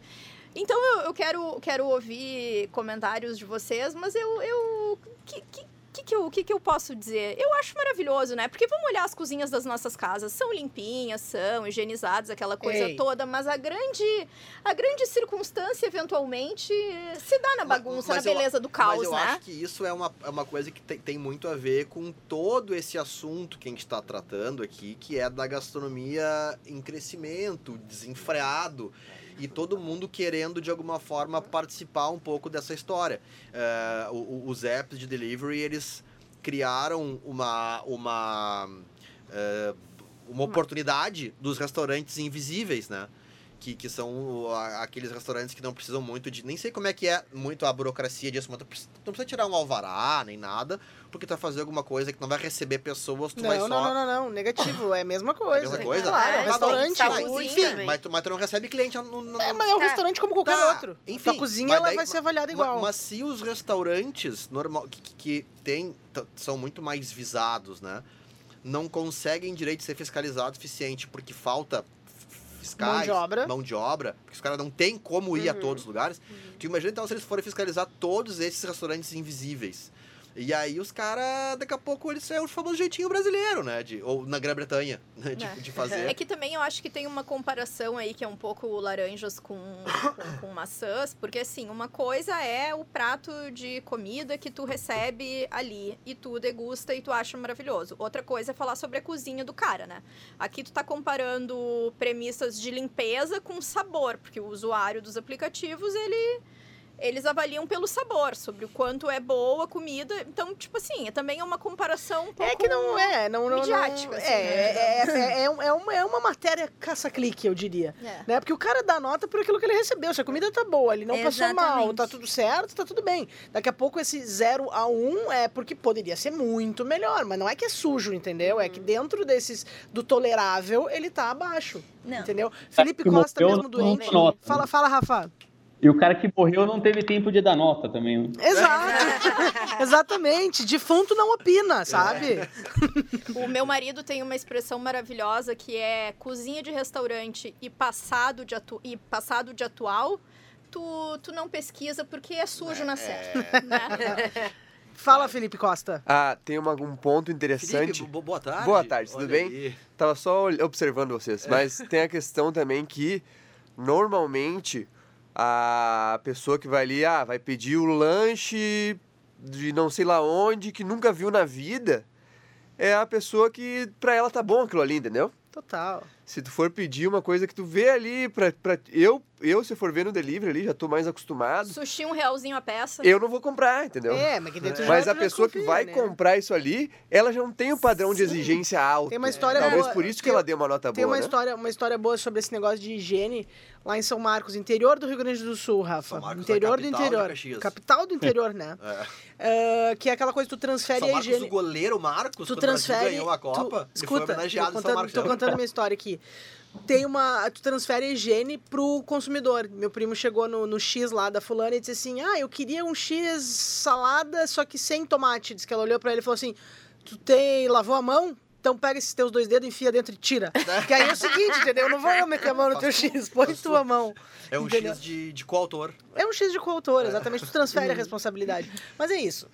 Então eu, eu quero, quero ouvir comentários de vocês, mas eu. eu que, que, que, que eu, que, que eu posso dizer? Eu acho maravilhoso, né? Porque vamos olhar as cozinhas das nossas casas. São limpinhas, são higienizadas, aquela coisa Ei. toda, mas a grande, a grande circunstância, eventualmente, se dá na Mas- bagunça, mas na eu- beleza do caos, Mas eu né? acho que isso é uma, é uma coisa que tem, tem muito a ver com todo esse assunto que a gente está tratando aqui, que é da gastronomia em crescimento, desenfreado, e todo mundo querendo, de alguma forma, participar um pouco dessa história. É, os apps de delivery, eles criaram uma... uma é, uma oportunidade dos restaurantes invisíveis, né? Que, que são a- aqueles restaurantes que não precisam muito de. Nem sei como é que é muito a burocracia disso, mas tu precisa- tu não precisa tirar um alvará nem nada, porque tu vai fazer alguma coisa que não vai receber pessoas, tu Não, vai não, só. não, não, não, negativo, é a mesma coisa. mesma coisa? Claro, é um Ah, restaurante. Tá, saúde enfim, também. mas tu, mas tu não recebe cliente no, no- É, mas é um Tá. restaurante como qualquer Tá, outro. enfim, Tua cozinha mas ela daí- vai ser avaliada igual. Mas, se os restaurantes normal, que, que- que tem, são muito mais visados, né? Não conseguem direito de ser fiscalizados o suficiente porque falta fiscais, Mão de obra. mão de obra, porque os caras não têm como ir a Uhum. todos os lugares. Tu imagina então se eles forem fiscalizar todos esses restaurantes invisíveis. E aí os caras, daqui a pouco, eles é o famoso jeitinho brasileiro, né? De, ou na Grã-Bretanha, né? De, É. de fazer. É que também eu acho que tem uma comparação aí que é um pouco laranjas com, com, com maçãs, porque assim, uma coisa é o prato de comida que tu recebe ali e tu degusta e tu acha maravilhoso. Outra coisa é falar sobre a cozinha do cara, né? Aqui tu tá comparando premissas de limpeza com sabor, porque o usuário dos aplicativos, ele eles avaliam pelo sabor, sobre o quanto é boa a comida. Então, tipo assim, é também é uma comparação um pouco É que não é, não, não, não midiática, é, assim, é, né? é, é, um- é uma, é uma matéria caça-clique, eu diria. É. Né? Porque o cara dá nota por aquilo que ele recebeu. Se a comida tá boa, ele não passou mal, Exatamente. tá tudo certo, tá tudo bem. Daqui a pouco esse 0 a 1 um é porque poderia ser muito melhor, mas não é que é sujo, entendeu? É que dentro desses do tolerável, ele tá abaixo. Não. Entendeu? Felipe Costa, mesmo doente. nota, Fala, né? fala, Rafa. E o cara que morreu não teve tempo de dar nota também. né? Exato. Exatamente. Defunto não opina, sabe? O meu marido tem uma expressão maravilhosa que é cozinha de restaurante e passado de, atu e passado de atual. Tu, tu não pesquisa porque é sujo na certa. Né? Fala, Felipe Costa. Ah, tem uma- um ponto interessante. Felipe, bo- boa tarde. Boa tarde, tudo Olha bem? aí. Tava só observando vocês, mas tem a questão também que normalmente a pessoa que vai ali, ah, vai pedir o lanche de não sei lá onde, que nunca viu na vida, é a pessoa que pra ela tá bom aquilo ali, entendeu? Total. Se tu for pedir uma coisa que tu vê ali, pra, pra, eu, eu, se for ver no delivery ali, já tô mais acostumado, Sushi um realzinho a peça. eu não vou comprar, entendeu? É, mas que dentro já Mas tu a pessoa que confia, vai né? comprar isso ali, ela já não tem o padrão de exigência alto. Tem uma história Talvez boa- por isso que tem- ela deu uma nota Tem boa, uma né? história, uma história boa sobre esse negócio de higiene lá em São Marcos, interior do Rio Grande do Sul, Rafa. São Marcos é interior do interior. Capital do interior, né? É. Ah, que é aquela coisa que tu transfere São a Marcos, higiene. o goleiro Marcos, tu transfere. ganhou a tu- Copa, foi escuta, homenageado tô em São contando, Marcos. tô contando a minha história aqui. Tem uma. Tu transfere higiene pro consumidor. Meu primo chegou no, no X lá da fulana e disse assim: Ah, eu queria um X salada, só que sem tomate. Diz que ela olhou pra ele e falou assim: Tu tem. lavou a mão? Então pega esses teus dois dedos, enfia dentro e tira. Porque aí é o seguinte, entendeu? Eu não vou meter a mão no teu X, põe tua mão. É um Entendeu? X de, de coautor. É um X de coautor, exatamente. Tu transfere a responsabilidade. Mas é isso.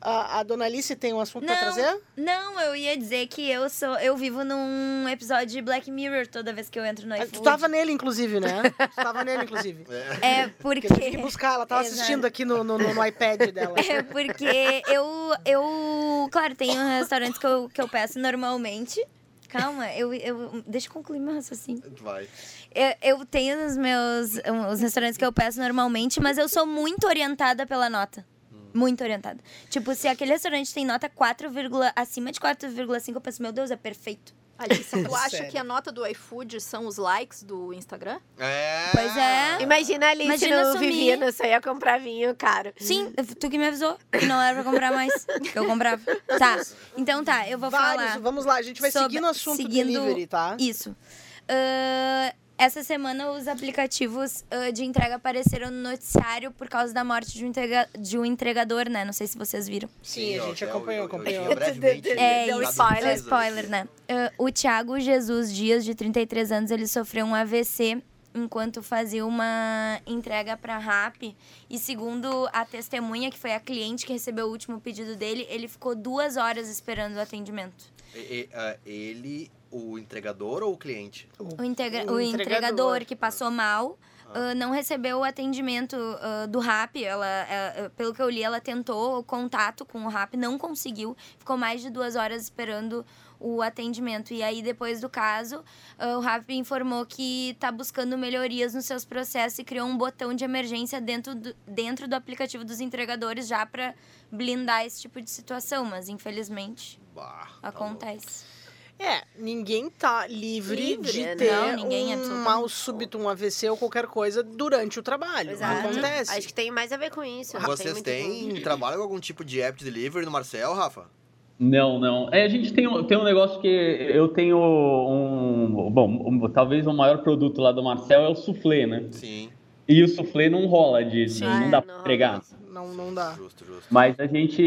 A, a dona Alice tem um assunto pra Não, trazer? não, eu ia dizer que eu sou. Eu vivo num episódio de Black Mirror toda vez que eu entro no Ah, iFood. Tu tava nele, inclusive, né? Tu tava nele, inclusive. É Porque eu tive que porque. buscar, ela tava Exato. assistindo aqui no, no, no- no iPad dela. É porque eu, eu. Claro, tem restaurantes que eu, que eu peço normalmente. Calma, eu, eu. Deixa eu concluir meu raciocínio. Vai. Eu, eu tenho os meus. Os restaurantes que eu peço normalmente, mas eu sou muito orientada pela nota. Muito orientada. Tipo, se aquele restaurante tem nota 4, acima de 4,5, eu penso, meu Deus, é perfeito. Alice, tu acha Sério. que a nota do iFood são os likes do Instagram? É. Pois é. Imagina a Alice Imagina no. Vivino, só ia comprar vinho caro. Sim, tu que me avisou que não era pra comprar mais. Que eu comprava. Tá. Então tá, eu vou Vários, falar. vamos lá, a gente vai sobre- seguir no assunto seguindo- delivery, tá? Isso. Ahn, essa semana os aplicativos ah, de entrega apareceram no noticiário por causa da morte de um, entrega- de um entregador, né? Não sei se vocês viram. Sim, a gente eu- acompanhou, eu- eu acompanhou. É isso, spoiler. é spoiler, né? Ah, o Thiago Jesus Dias, de 33 anos, ele sofreu um AVC enquanto fazia uma entrega para RAP. E segundo a testemunha, que foi a cliente que recebeu o último pedido dele, ele ficou duas horas esperando o atendimento. E- e, ah, ele, o entregador ou o cliente? O, integra- O o entregador. entregador que passou mal ah, não recebeu o atendimento ah, do RAP. Ela, ah, pelo que eu li, ela tentou o contato com o RAP, não conseguiu. Ficou mais de duas horas esperando o atendimento. E aí, depois do caso, o RAP informou que está buscando melhorias nos seus processos e criou um botão de emergência dentro do, dentro do aplicativo dos entregadores já para blindar esse tipo de situação. Mas, infelizmente, Bah, tá louco. acontece. É, ninguém tá livre, Livre, de né? ter Não, ninguém, um absolutamente. mal súbito, um AVC ou qualquer coisa durante o trabalho. Exato. Acontece. Acho que tem mais a ver com isso. Vocês têm, trabalham com algum tipo de app de delivery no Marcel, Rafa? Não, não. É, a gente tem, um- tem um negócio que eu tenho um. Bom, um- talvez o maior produto lá do Marcel é o soufflé, né? Sim. E o soufflé não rola. Sim. não Ah, dá não pra rola. entregar. Não, não dá. Justo, justo. Mas a gente,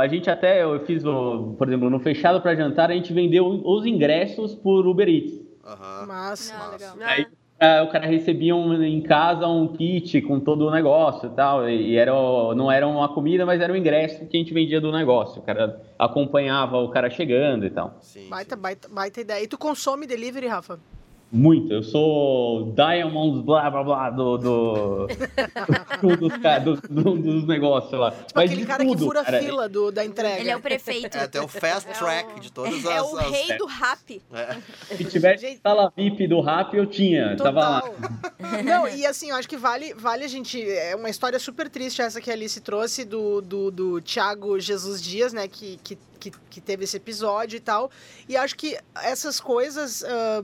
a gente até, eu fiz, o, por exemplo, no Fechado para Jantar, a gente vendeu os ingressos por Uber Eats. Aham. Mas. Ah, legal. Aí ah, o cara recebia um- em casa um kit com todo o negócio e tal. E era, não era uma comida, mas era o ingresso que a gente vendia do negócio. O cara acompanhava o cara chegando e tal. Sim. Baita, sim. baita, baita ideia. E tu consome delivery, Rafa? Muito. Eu sou Diamonds, blá blá blá, do. do, do- dos, do- do- dos negócios lá. Tipo Mas aquele de cara tudo, que fura cara. a fila do, da entrega. Ele é o prefeito. É até o fast track de todas as... É o as- rei do rap. É. Se tivesse Gente- sala VIP do rap, eu tinha. Tava lá. Total. Não, e assim, eu acho que vale, vale a gente. É uma história super triste essa que a Alice trouxe do, do, do Thiago Jesus Dias, né? Que, que, que, que teve esse episódio e tal. E acho que essas coisas. ah,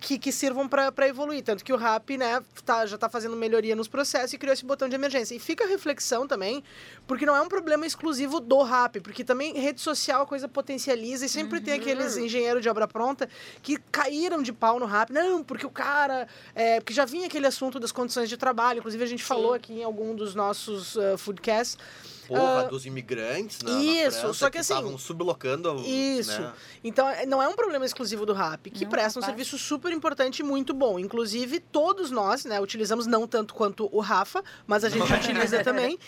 que, que sirvam para evoluir. Tanto que o RAP, né, tá, já tá fazendo melhoria nos processos e criou esse botão de emergência. E fica a reflexão também, porque não é um problema exclusivo do RAP, porque também rede social a coisa potencializa e sempre tem aqueles engenheiros de obra pronta que caíram de pau no RAP. Não, porque o cara. É, porque já vinha aquele assunto das condições de trabalho, inclusive a gente falou aqui em algum dos nossos uh, foodcasts. Porra, Ah, dos imigrantes na, na isso, França só que assim, estavam sublocando... Isso. né? Então, é- não é um problema exclusivo do RAP, que Não, presta um serviço super importante e muito bom. Inclusive, todos nós, né, utilizamos não tanto quanto o Rafa, mas a gente utiliza também.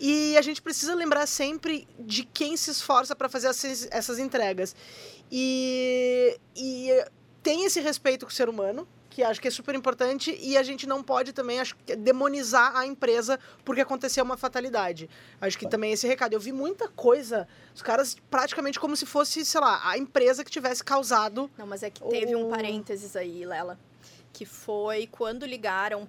E a gente precisa lembrar sempre de quem se esforça para fazer essas, essas entregas. E, e tem esse respeito com o ser humano, que acho que é super importante e a gente não pode também acho, demonizar a empresa porque aconteceu uma fatalidade. Acho que também esse recado. Eu vi muita coisa, os caras praticamente como se fosse, sei lá, a empresa que tivesse causado. Não, mas é que teve um O- parênteses aí, Lela, que foi quando ligaram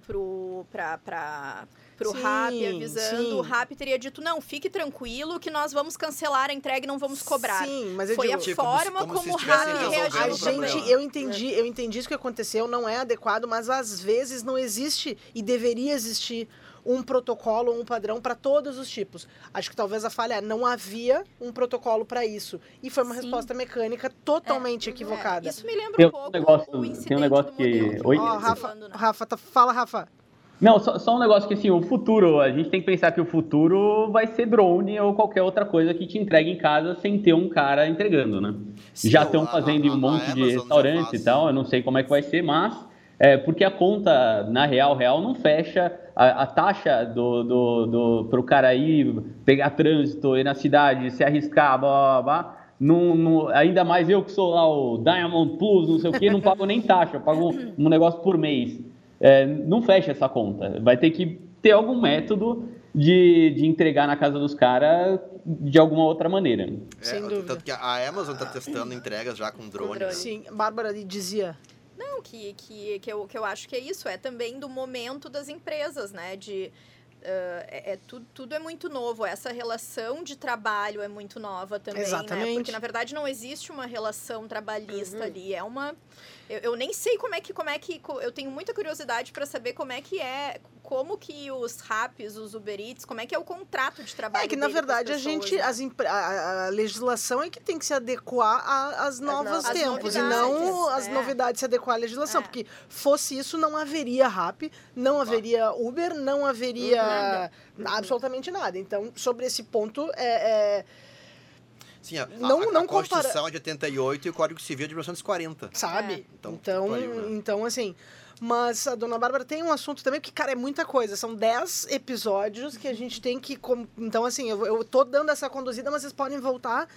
pra, pro Sim, RAP avisando, sim. o RAP teria dito, não, fique tranquilo que nós vamos cancelar a entrega e não vamos cobrar. Sim, mas eu Foi digo, a Tipo, como forma como como, o RAP reagiu a o ao gente, eu entendi, eu entendi isso que aconteceu, não é adequado, mas às vezes não existe e deveria existir um protocolo ou um padrão para todos os tipos. Acho que talvez a falha é não havia um protocolo para isso e foi uma Sim. resposta mecânica totalmente equivocada. É, isso me lembra Tem um pouco negócio- o tem um incidente negócio do que- modelo Oi? Nós Rafa, falando, né? Rafa, tá- fala, Rafa. Não, só, só um negócio que assim, o futuro, a gente tem que pensar que o futuro vai ser drone ou qualquer outra coisa que te entregue em casa sem ter um cara entregando, né? Sim, já estão fazendo em um monte de faz. e tal, eu não sei como é que vai ser, mas é, porque a conta, na real, real não fecha, a, a taxa do, do, do, pro cara ir pegar trânsito, ir na cidade, se arriscar, blá, blá, blá, não, não- ainda mais eu que sou lá o Diamond Plus, não sei o que, não pago nem taxa, eu pago um negócio por mês. É, não fecha essa conta. Vai ter que ter algum método de, de entregar na casa dos caras de alguma outra maneira. Sem É, dúvida. Tanto que a Amazon tá testando entregas já com drone. drone. né? Sim, Bárbara dizia. Não, que, que, que, eu, que eu acho que é isso, é também do momento das empresas, né? De. ah, é, é tudo, tudo é muito novo, essa relação de trabalho é muito nova também, né? Exatamente. Porque na verdade não existe uma relação trabalhista Uhum. ali, é uma eu, eu nem sei como é que como é que eu tenho muita curiosidade para saber como é que é, como que os raps, os Uber Eats, como é que é o contrato de trabalho É que na verdade a pessoas, gente, né? as a, a legislação é que tem que se adequar a- às novos novas- tempos e não as é. novidades se adequar à legislação, É. porque fosse isso não haveria rap, não haveria Uber, não haveria Nada. absolutamente nada. Então sobre esse ponto é, é, Sim, a, Não- a, a não compara- Constituição é de 88 e o Código Civil é de 1940. sabe? É. Então, Então, pariu, né? então assim. Mas a Dona Bárbara tem um assunto também, que, cara, é muita coisa. São 10 episódios que a gente tem que. com- Então, assim, eu, eu tô dando essa conduzida, mas vocês podem voltar.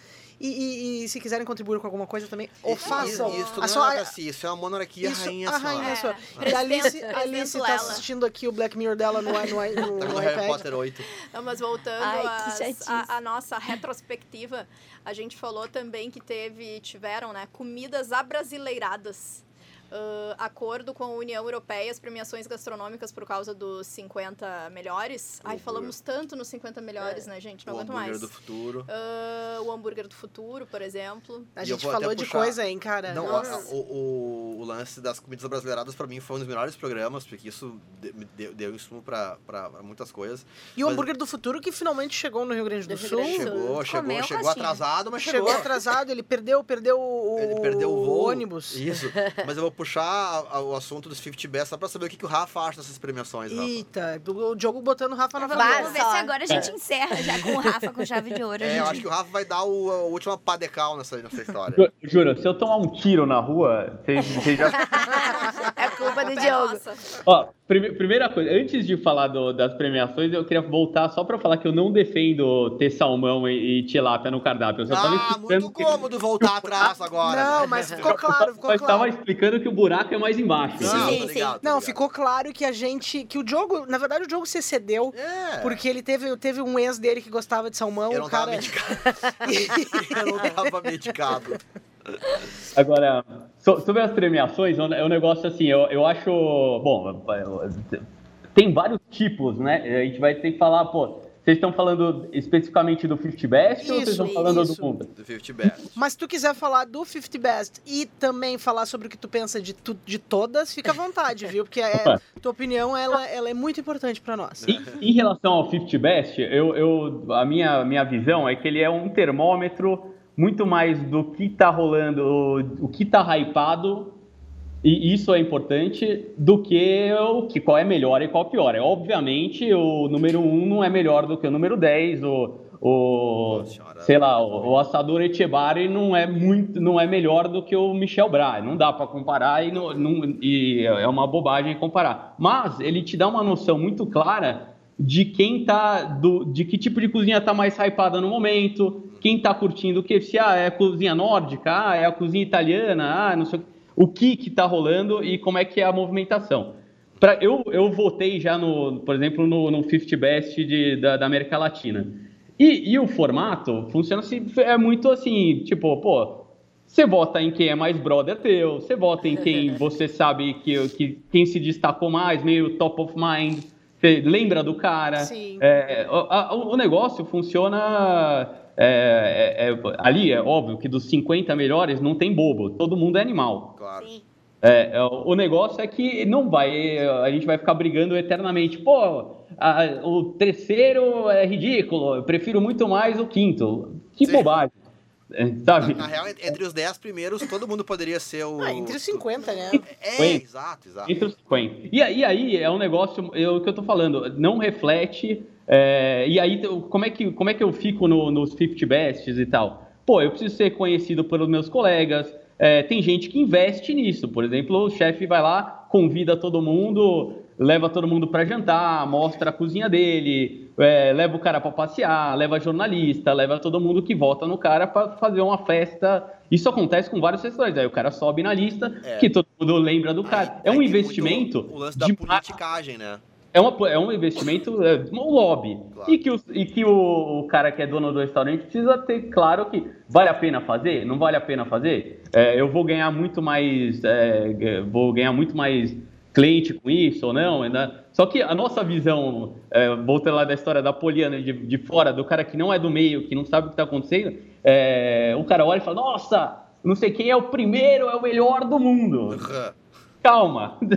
E, e- e se quiserem contribuir com alguma coisa também, ou façam. Isso, isso A sua- é isso é uma monarquia Isso, rainha a só. rainha É. sua. Presidente- E a Alice, a Alice tá assistindo aqui o Black Mirror dela no, no, no, Tá no com Harry. Potter 8. Não, mas voltando Ai, às- a, a nossa retrospectiva, a gente falou também que teve, tiveram, né, comidas abrasileiradas. Ah, acordo com a União Europeia, as premiações gastronômicas por causa dos 50 melhores. Ai, falamos tanto nos 50 melhores, né, gente? Não o aguento mais. do futuro. Ah, o hambúrguer do futuro, por exemplo. A E eu gente falou de puxar- coisa, hein, cara? Não, a- o, o, o lance das comidas brasileiradas pra mim foi um dos melhores programas, porque isso deu, deu insumo pra, pra muitas coisas. E o Mas- hambúrguer do futuro que finalmente chegou no Rio Grande do, Do Sul. Grande do Sul. Chegou, chegou, Comeu, chegou atrasado, mas Chegou chegou. atrasado, ele perdeu, perdeu o, Ele perdeu o voo. ônibus. Isso. Mas eu vou puxar a- o assunto dos 50 Best só pra saber o que, que o Rafa acha dessas premiações, Rafa. Eita, do- o Diogo botando o Rafa na Vamos, frente. vamos ver se agora a gente encerra já com o Rafa com chave de ouro. É, eu gente- acho que o Rafa vai dar o, a última padecal nessa, nessa história. Ju- Juro, se eu tomar um tiro na rua, vocês vocês já É culpa do É Diogo. nossa. Ó, prime- primeira coisa, antes de falar do- das premiações, eu queria voltar só pra falar que eu não defendo ter salmão e, e tilápia no cardápio. Eu só tava Ah, muito que- cômodo voltar atrás agora. Não, né? mas ficou claro, ficou estava claro. explicando que o buraco é mais embaixo. Sim, tô sim. Não, ligado. ficou claro que a gente. Que o Diogo. Na verdade, o Diogo se excedeu. É. Porque ele teve, teve um ex dele que gostava de salmão. eu não cara. tava medicado. eu não tava medicado. Agora, so- sobre as premiações, é um é um negócio assim, eu, eu acho. Bom, tem vários tipos, né? A gente vai ter que falar, pô, vocês estão falando especificamente do 50 Best ou vocês Isso, estão falando isso. do mundo? Do 50 Best. Mas se tu quiser falar do 50 Best e também falar sobre o que tu pensa de, tu- de todas, fica à vontade, viu? Porque é, Opa. tua opinião ela, ela é muito importante pra nós. Em, em relação ao 50 Best, eu, eu, a minha, minha visão é que ele é um termômetro muito mais do que tá rolando, o, que tá hypado, e isso é importante, do que o que qual é melhor e qual pior. É, obviamente, o número 1 não é melhor do que o número 10, o, o Nossa sei lá, o, o assador Echebari não é muito, não é melhor do que o Michel Bra. Não dá para comparar e, não, não- e é uma bobagem comparar. Mas ele te dá uma noção muito clara de quem tá, do, de que tipo de cozinha tá mais hypada no momento, quem tá curtindo o que, se ah, é a cozinha nórdica, ah, é a cozinha italiana, ah, não sei o que que tá rolando e como é que é a movimentação. Pra, eu, eu votei já, no, por exemplo, no, no 50 Best de, da, da América Latina. E, e o formato funciona assim, é muito assim, tipo, pô, você vota em quem é mais brother teu, você vota em quem você sabe que, que quem se destacou mais, meio top of mind, você lembra do cara. Sim. É, a- o negócio funciona. É, é, é, ali é óbvio que dos 50 melhores não tem bobo, todo mundo é animal. Claro. É, é, o negócio é que não vai, a gente vai ficar brigando eternamente. Pô, a- o terceiro é ridículo, eu prefiro muito mais o quinto. Que Sim. bobagem, sabe? Na real, entre os 10 primeiros, todo mundo poderia ser o. Ah, entre os 50, né? É, exato, exato. Entre os 50. E, aí- e aí é um negócio, o que eu tô falando, não reflete. É, e aí, como é, que, como é que eu fico no- nos 50 Bests e tal? Pô, eu preciso ser conhecido pelos meus colegas. é, tem gente que investe nisso. Por exemplo, o chefe vai lá, convida todo mundo, leva todo mundo para jantar, mostra a cozinha dele, é, leva o cara para passear, leva jornalista, leva todo mundo que vota no cara para fazer uma festa. Isso acontece com vários restaurantes. Aí o cara sobe na lista, É. que todo mundo lembra do cara. Aí- é um aí tem investimento O lance da de politicagem, né? É, uma, é um investimento, é um lobby. Claro. E que, o, e que o, o cara que é dono do restaurante precisa ter claro que vale a pena fazer, não vale a pena fazer. É, eu vou ganhar muito mais, é, g- vou ganhar muito mais cliente com isso ou não. Ainda. Só que a nossa visão, é, voltando lá da história da Poliana de, de fora, do cara que não é do meio, que não sabe o que está acontecendo, é, o cara olha e fala, nossa, não sei quem é o primeiro, é o melhor do mundo. Calma.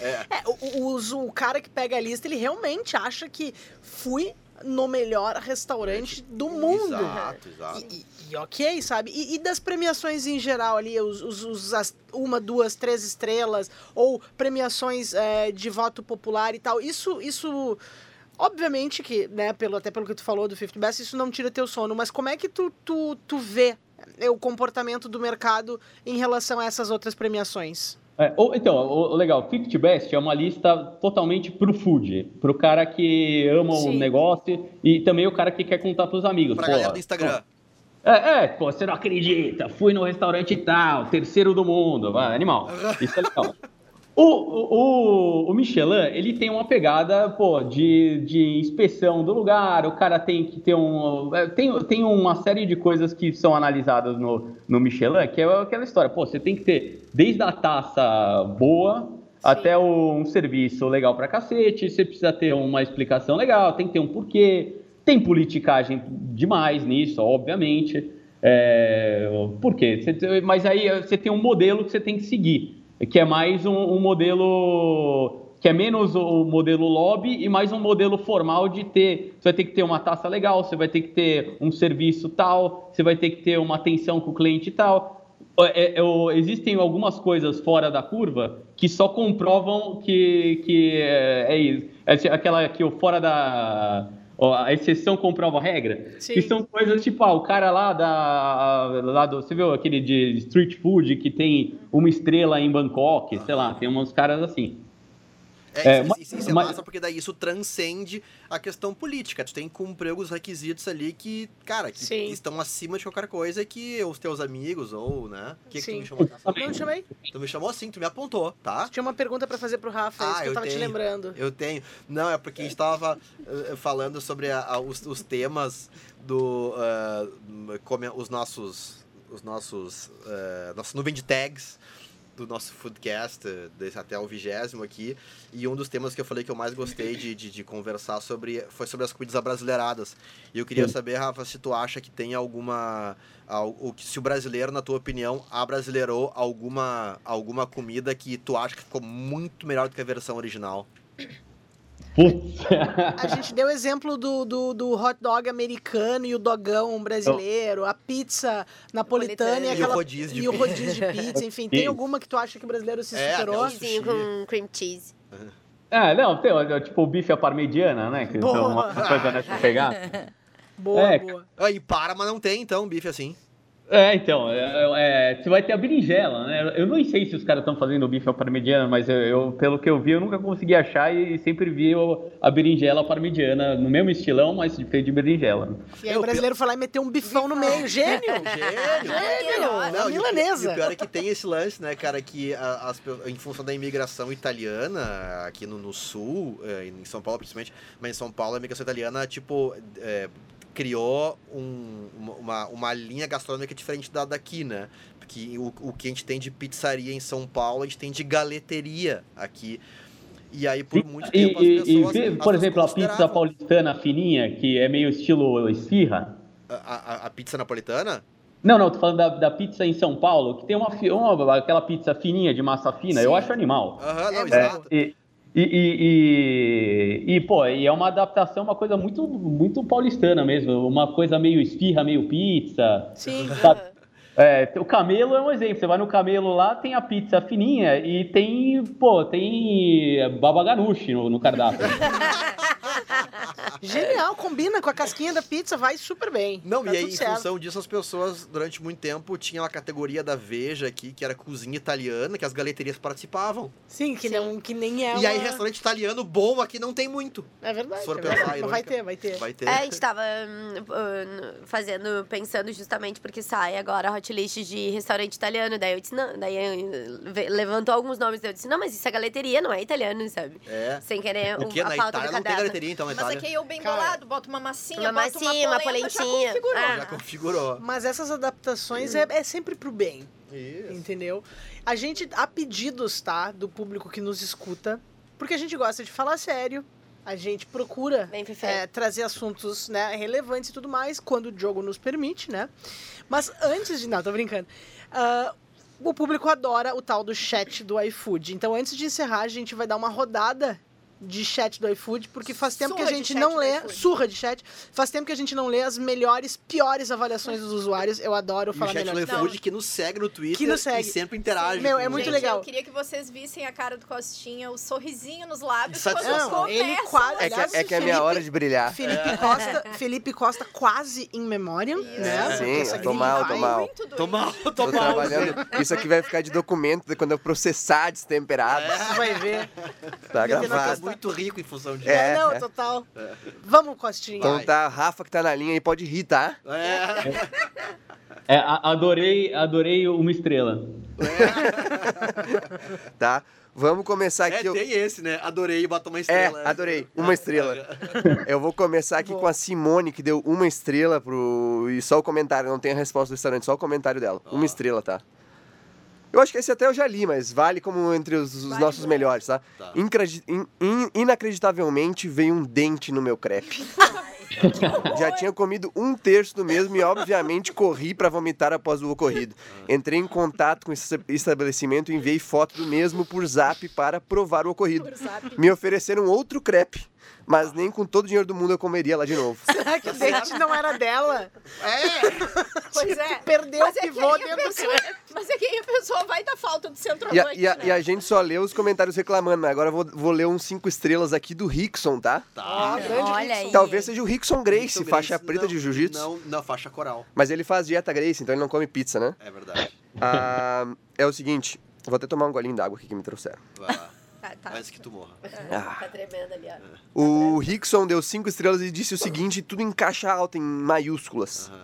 É, o, o, os- o cara que pega a lista, ele realmente acha que fui no melhor restaurante do mundo. Exato, exato. E, e- e ok, sabe? E, e das premiações em geral ali, os, os- os- as- uma, duas, três estrelas, ou premiações é, de voto popular e tal, isso, isso obviamente que, né, pelo, até pelo que tu falou do 50 Best, isso não tira teu sono, mas como é que tu, tu, tu vê é, o comportamento do mercado em relação a essas outras premiações? É, ou- então, o, o legal, 50 Best é uma lista totalmente pro food, pro cara que ama Sim. o negócio e também o cara que quer contar pros amigos. Pra Pô, galera do Instagram. É, é, pô, você não acredita, fui no restaurante tal, terceiro do mundo, vai, animal. Isso é legal. O, o, o- Michelin, ele tem uma pegada, pô, de, de inspeção do lugar, o cara tem que ter um... é, Tem, tem uma série de coisas que são analisadas no, no Michelin, que é aquela história, pô, você tem que ter desde a taça boa até o- um serviço legal pra cacete, você precisa ter uma explicação legal, tem que ter um porquê, tem politicagem demais nisso, obviamente. É, por quê? Você tem- mas aí você tem um modelo que você tem que seguir, que é mais um, um modelo que é menos o modelo lobby e mais um modelo formal de ter. Você vai ter que ter uma taça legal, você vai ter que ter um serviço tal, você vai ter que ter uma atenção com o cliente tal. É, é, o- existem algumas coisas fora da curva que só comprovam que, que é, é isso. É aquela que o fora da. Ó, A exceção comprova a regra. Sim. Que são coisas tipo, ah, o cara lá da. Lá do, você viu aquele de street food que tem uma estrela em Bangkok, sei lá, tem uns caras assim. É, É, isso, mas- isso- isso é mas- massa porque daí isso transcende a questão política. Tu tem que cumprir alguns requisitos ali que, cara, que Sim. estão acima de qualquer coisa que os teus amigos ou, né? O que, que tu Sim. me chamou? Não te chamei? Tu me chamou assim, tu me apontou, tá? Tinha uma pergunta pra fazer pro Rafa, é isso Ah, que eu eu tava te tenho. lembrando. Eu tenho. Não, é porque a gente tava eh, falando sobre a- a- os, os temas do. ah, come- os nossos. Os nossos. eh, nossa nuvem de tags do nosso foodcast, desse até o vigésimo aqui. E um dos temas que eu falei que eu mais gostei de, de, de conversar sobre foi sobre as comidas abrasileiradas. E eu queria saber, Rafa, se tu acha que tem alguma. al- Se o brasileiro, na tua opinião, abrasileirou alguma, alguma comida que tu acha que ficou muito melhor do que a versão original. Putz. A gente deu exemplo do, do, do hot dog americano e o dogão brasileiro, a pizza napolitana e, Napolitana. E o aquela... rodízio de e rodízio de pizza, enfim. Tem alguma que tu acha que o brasileiro se É, superou? Vizinho com cream cheese. É, não, tem tipo o bife à parmegiana, né? Que Boa. são uma coisa nessa pegada. Boa, É, boa. Aí para, mas não tem então bife assim. É, então, é, é, você vai ter a berinjela, né? Eu não sei se os caras estão fazendo o bife ao parmegiana, mas eu, eu, pelo que eu vi, eu nunca consegui achar e sempre vi a berinjela parmegiana no mesmo estilão, mas feito de berinjela. E aí o brasileiro foi lá e meteu um bifão no meio. Gênio! Gênio! Gênio! Não, e o- milanesa. E o pior é que tem esse lance, né, cara, que as em função da imigração italiana aqui no, no sul, eh, em São Paulo principalmente, mas em São Paulo a imigração italiana, tipo, eh, criou um- uma- uma, linha gastronômica diferente da daqui, né? Porque o, o que a gente tem de pizzaria em São Paulo, a gente tem de galeteria aqui. E aí, por muito E, tempo, as e- e pessoas... as por pessoas exemplo, a pizza paulistana fininha, que é meio estilo esfirra. A, a- a pizza napolitana? Não, não, tô falando da, da pizza em São Paulo, que tem uma, uma- aquela pizza fininha de massa fina, eu Sim. acho animal. Aham, não, É, exato. E, e, e, e, e, pô, e é uma adaptação, uma coisa muito, muito paulistana mesmo, uma coisa meio esfirra, meio pizza. Sim. Sabe? É, o camelo é um exemplo. Você vai no camelo lá, tem a pizza fininha e tem, pô, tem baba ganoush no, no cardápio. Genial, combina com a casquinha da pizza, vai super bem. Não, Tá e aí, em certo. função disso, as pessoas, durante muito tempo, tinham a categoria da Veja aqui, que era cozinha italiana, que as galeterias participavam. Sim, que, Não, que nem é E aí, uma- restaurante italiano bom aqui não tem muito. É verdade. Se for é pensar, verdade. Vai ter, vai ter. Vai ter. É, a gente tava hum, hum, fazendo, pensando justamente porque sai agora a hot list de restaurante italiano. Daí eu disse, não, daí eu, ve- levantou alguns nomes, daí eu disse, não, mas isso é galeteria, não é italiano, sabe? É. Sem querer O um- que? a Na pauta Itália do não tem galeteria, então, na Mas Itália. aqui eu bem Cara, bolado, bota uma massinha, uma bota massinha, uma polenta, já polentinha. configurou. Ah. Já configurou. Mas essas adaptações é, é sempre pro bem, Isso. entendeu? A gente, há pedidos, tá? Do público que nos escuta, porque a gente gosta de falar sério, a gente procura é, trazer assuntos né, relevantes e tudo mais, quando o jogo nos permite, né? Mas antes de. Não, tô brincando. Ah, o público adora o tal do chat do iFood. Então, antes de encerrar, a gente vai dar uma rodada de chat do iFood, porque faz tempo que a Surra gente chat não lê. Surra de chat. Faz tempo que a gente não lê as melhores, piores avaliações dos usuários. Eu adoro E o falar chat melhor. do iFood que nos segue no Twitter Que nos segue. e sempre interage. Meu, é muito Gente, legal. Eu queria que vocês vissem a cara do Costinha, o sorrisinho nos lábios Satisfação. quando Não, ele quase- as É que, Aliás, é que é a minha hora de brilhar. Felipe Costa, Felipe Costa quase em memória, né? Sim, essa eu tô mal, tô mal. Tô mal, tô, mal. trabalhando. Isso aqui vai ficar de documento quando eu processar destemperado. Você vai ver. Tá gravado. Muito rico em função disso. É, É, não, é. total. Vamos, Costinha. Então tá, Rafa que tá na linha aí pode rir, tá? É. É, adorei, adorei uma estrela. Tá? Vamos começar É, aqui. eu- tem esse, né? Adorei, bota uma É, estrela. adorei. Uma estrela. Eu vou começar aqui Boa. com a Simone, que deu uma estrela pro. E só o comentário, não tem a resposta do restaurante, só o comentário dela. Uma estrela, tá? Eu acho que esse até eu já li, mas vale como entre os, os Vale nossos melhores, tá? Tá. Incredi- in- in- inacreditavelmente veio um dente no meu crepe. Já tinha comido um terço do mesmo e, obviamente, corri pra vomitar após o ocorrido. Entrei em contato com esse estabelecimento e enviei foto do mesmo por zap para provar o ocorrido. Me ofereceram outro crepe, mas nem com todo o dinheiro do mundo eu comeria lá de novo. Será que o dente não era dela? Pois é. Perdeu Mas o é que pivô a dentro do pessoa, Mas é que aí a pessoa vai dar falta do E a, centroavante, e a- né? e a gente só leu os comentários reclamando, mas agora eu vou, vou ler uns cinco estrelas aqui do Rickson, tá? Tá. grande Olha Rickson. aí. Talvez seja o Rickson Grace, Muito faixa Grace, preta não, de jiu-jitsu. Não, não, faixa coral. Mas ele faz dieta Grace, então ele não come pizza, né? É verdade. Ah, é o seguinte, vou até tomar um golinho d'água aqui que me trouxeram. Vai lá. Tá, tá. Antes que tu morra. Ah. Tá tremendo ali, ó. O Rickson deu cinco estrelas e disse o seguinte, tudo em caixa alta, em maiúsculas. Aham.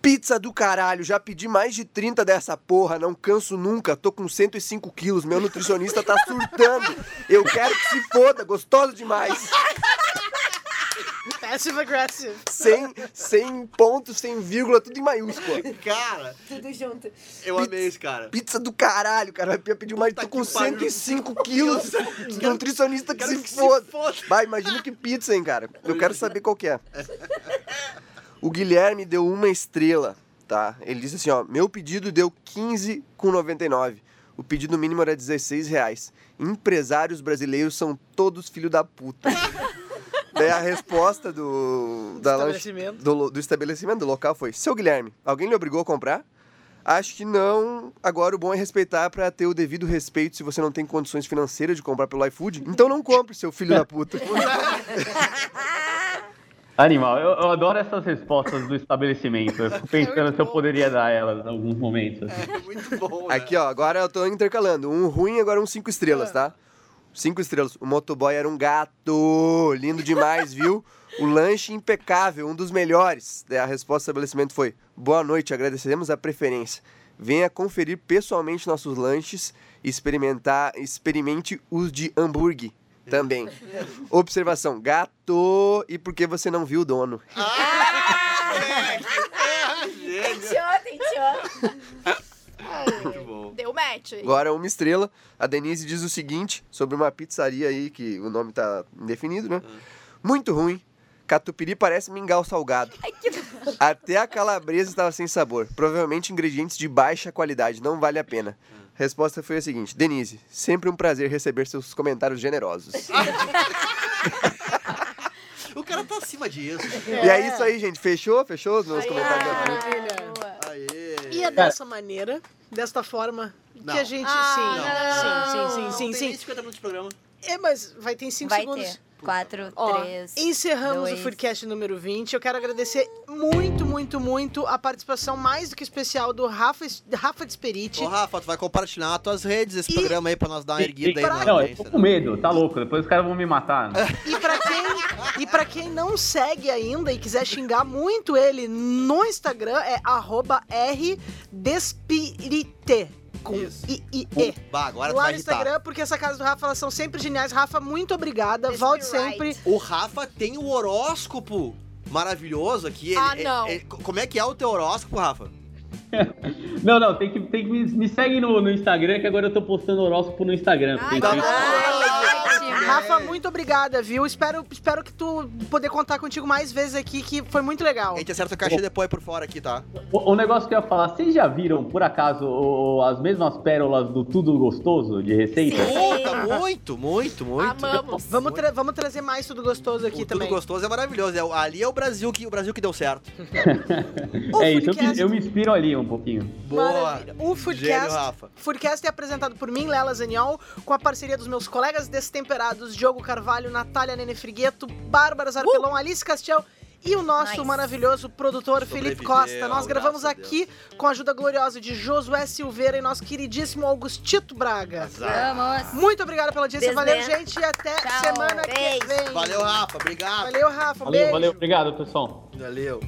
Pizza do caralho, já pedi mais de 30 dessa porra, não canso nunca, tô com 105 quilos, meu nutricionista tá surtando. Eu quero que se foda, gostoso demais. Passive aggressive. Sem, sem pontos, sem vírgula, tudo em maiúscula. Cara, Tudo junto. eu amei esse cara. Pizza do caralho, cara. Eu pedi mais, Puta tô com pariu. 105 quilos. Nutricionista que Quero se que se foda. foda. Vai, imagina que pizza, hein, cara. Eu quero saber qual que é. O Guilherme deu uma estrela, tá? Ele disse assim, ó, meu pedido deu 15,99. O pedido mínimo era 16 reais. Empresários brasileiros são todos filho da puta. Daí a resposta do, da lanche- Estabelecimento. do, do estabelecimento, do local foi: Seu Guilherme, alguém lhe obrigou a comprar? Acho que não. Agora o bom é respeitar pra ter o devido respeito se você não tem condições financeiras de comprar pelo iFood. Então não compre, seu filho da puta. Animal, eu, eu adoro essas respostas do estabelecimento. Eu fico pensando muito se eu poderia dar elas em alguns momentos. É muito bom, né? Aqui, ó, agora eu tô intercalando. Um ruim, agora um cinco estrelas, tá? Cinco estrelas. O motoboy era um gato. Lindo demais, viu? O lanche impecável, um dos melhores. Daí A resposta do estabelecimento foi: Boa noite, agradecemos a preferência. Venha conferir pessoalmente nossos lanches e experimentar, experimente os de hambúrguer também. Observação: gato. E por que você não viu o dono? Tenteou, tenteou. Muito bom. Deu match. aí. Agora, uma estrela. A Denise diz o seguinte sobre uma pizzaria aí, que o nome tá indefinido, né? Muito ruim. Catupiry parece mingau salgado. Até a calabresa estava sem sabor. Provavelmente ingredientes de baixa qualidade. Não vale a pena. Resposta foi a seguinte: Denise, sempre um prazer receber seus comentários generosos. O cara tá acima disso. E é isso aí, gente. Fechou? Fechou os meus comentários? Maravilha. Aê. E é dessa maneira, desta forma, Não. que a gente. Ah, sim, não. sim, sim, sim, Tem sim, sim. 50 minutos de programa. É, mas vai ter em 5 Vai segundos. ter. Quatro, Ó, três. encerramos o dois. Foodcast número 20. Eu quero agradecer muito, muito, muito a participação mais do que especial do Rafa, Rafa Desperiti. Ô, Rafa, tu vai compartilhar nas tuas redes esse E- programa aí pra nós dar uma erguida aí pra- na Não, eu tô com medo, tá louco. Depois os caras vão me matar. né? E pra quem e para quem não segue ainda e quiser xingar muito ele no Instagram é arroba rdespirite com Isso. I I E. Bah, agora tu Lá vai no irritar. Instagram, porque essa casa do Rafa elas são sempre geniais. Rafa, muito obrigada. Volte Despirite. sempre. O Rafa tem o horóscopo maravilhoso aqui. Ele- Ah, não. ele- como é que é o teu horóscopo, Rafa? Não, não, tem que, tem que me, me segue no, no Instagram, que agora eu tô postando horóscopo no Instagram. Ai, Tem- que ótimo. Rafa, muito obrigada, viu? Espero, espero que tu poder contar contigo mais vezes aqui, que foi muito legal. A gente acerta o cachê depois por fora aqui, tá? O, o negócio que eu ia falar, vocês já viram, por acaso, o- as mesmas pérolas do Tudo Gostoso de receita? Puta, muito, muito, muito. Amamos. Vamos, tra- vamos trazer mais tudo gostoso aqui o tudo também. gostoso é maravilhoso. É, ali é o Brasil que, o Brasil que deu certo. É isso, eu, Foodcast- me- eu me inspiro ali um pouquinho. Boa. Maravilha. O Gênio, Foodcast, Rafa. Foodcast é apresentado por mim, Lela Zaniol, com a parceria dos meus colegas destemperados, Diogo Carvalho, Natália Nene Frigueto, Bárbara Zarpelon, Alice Castiel e o nosso Nice. maravilhoso produtor Felipe Costa. Nós gravamos aqui com a ajuda gloriosa de Josué Silveira e nosso queridíssimo Augustito Braga. Vamos. Muito obrigada pela audiência, Beijo, valeu, né? gente, e até Tchau, semana que beijo. vem. Valeu, Rafa. Obrigado. Valeu, Rafa, Valeu, beijo. valeu, obrigado, pessoal. Valeu.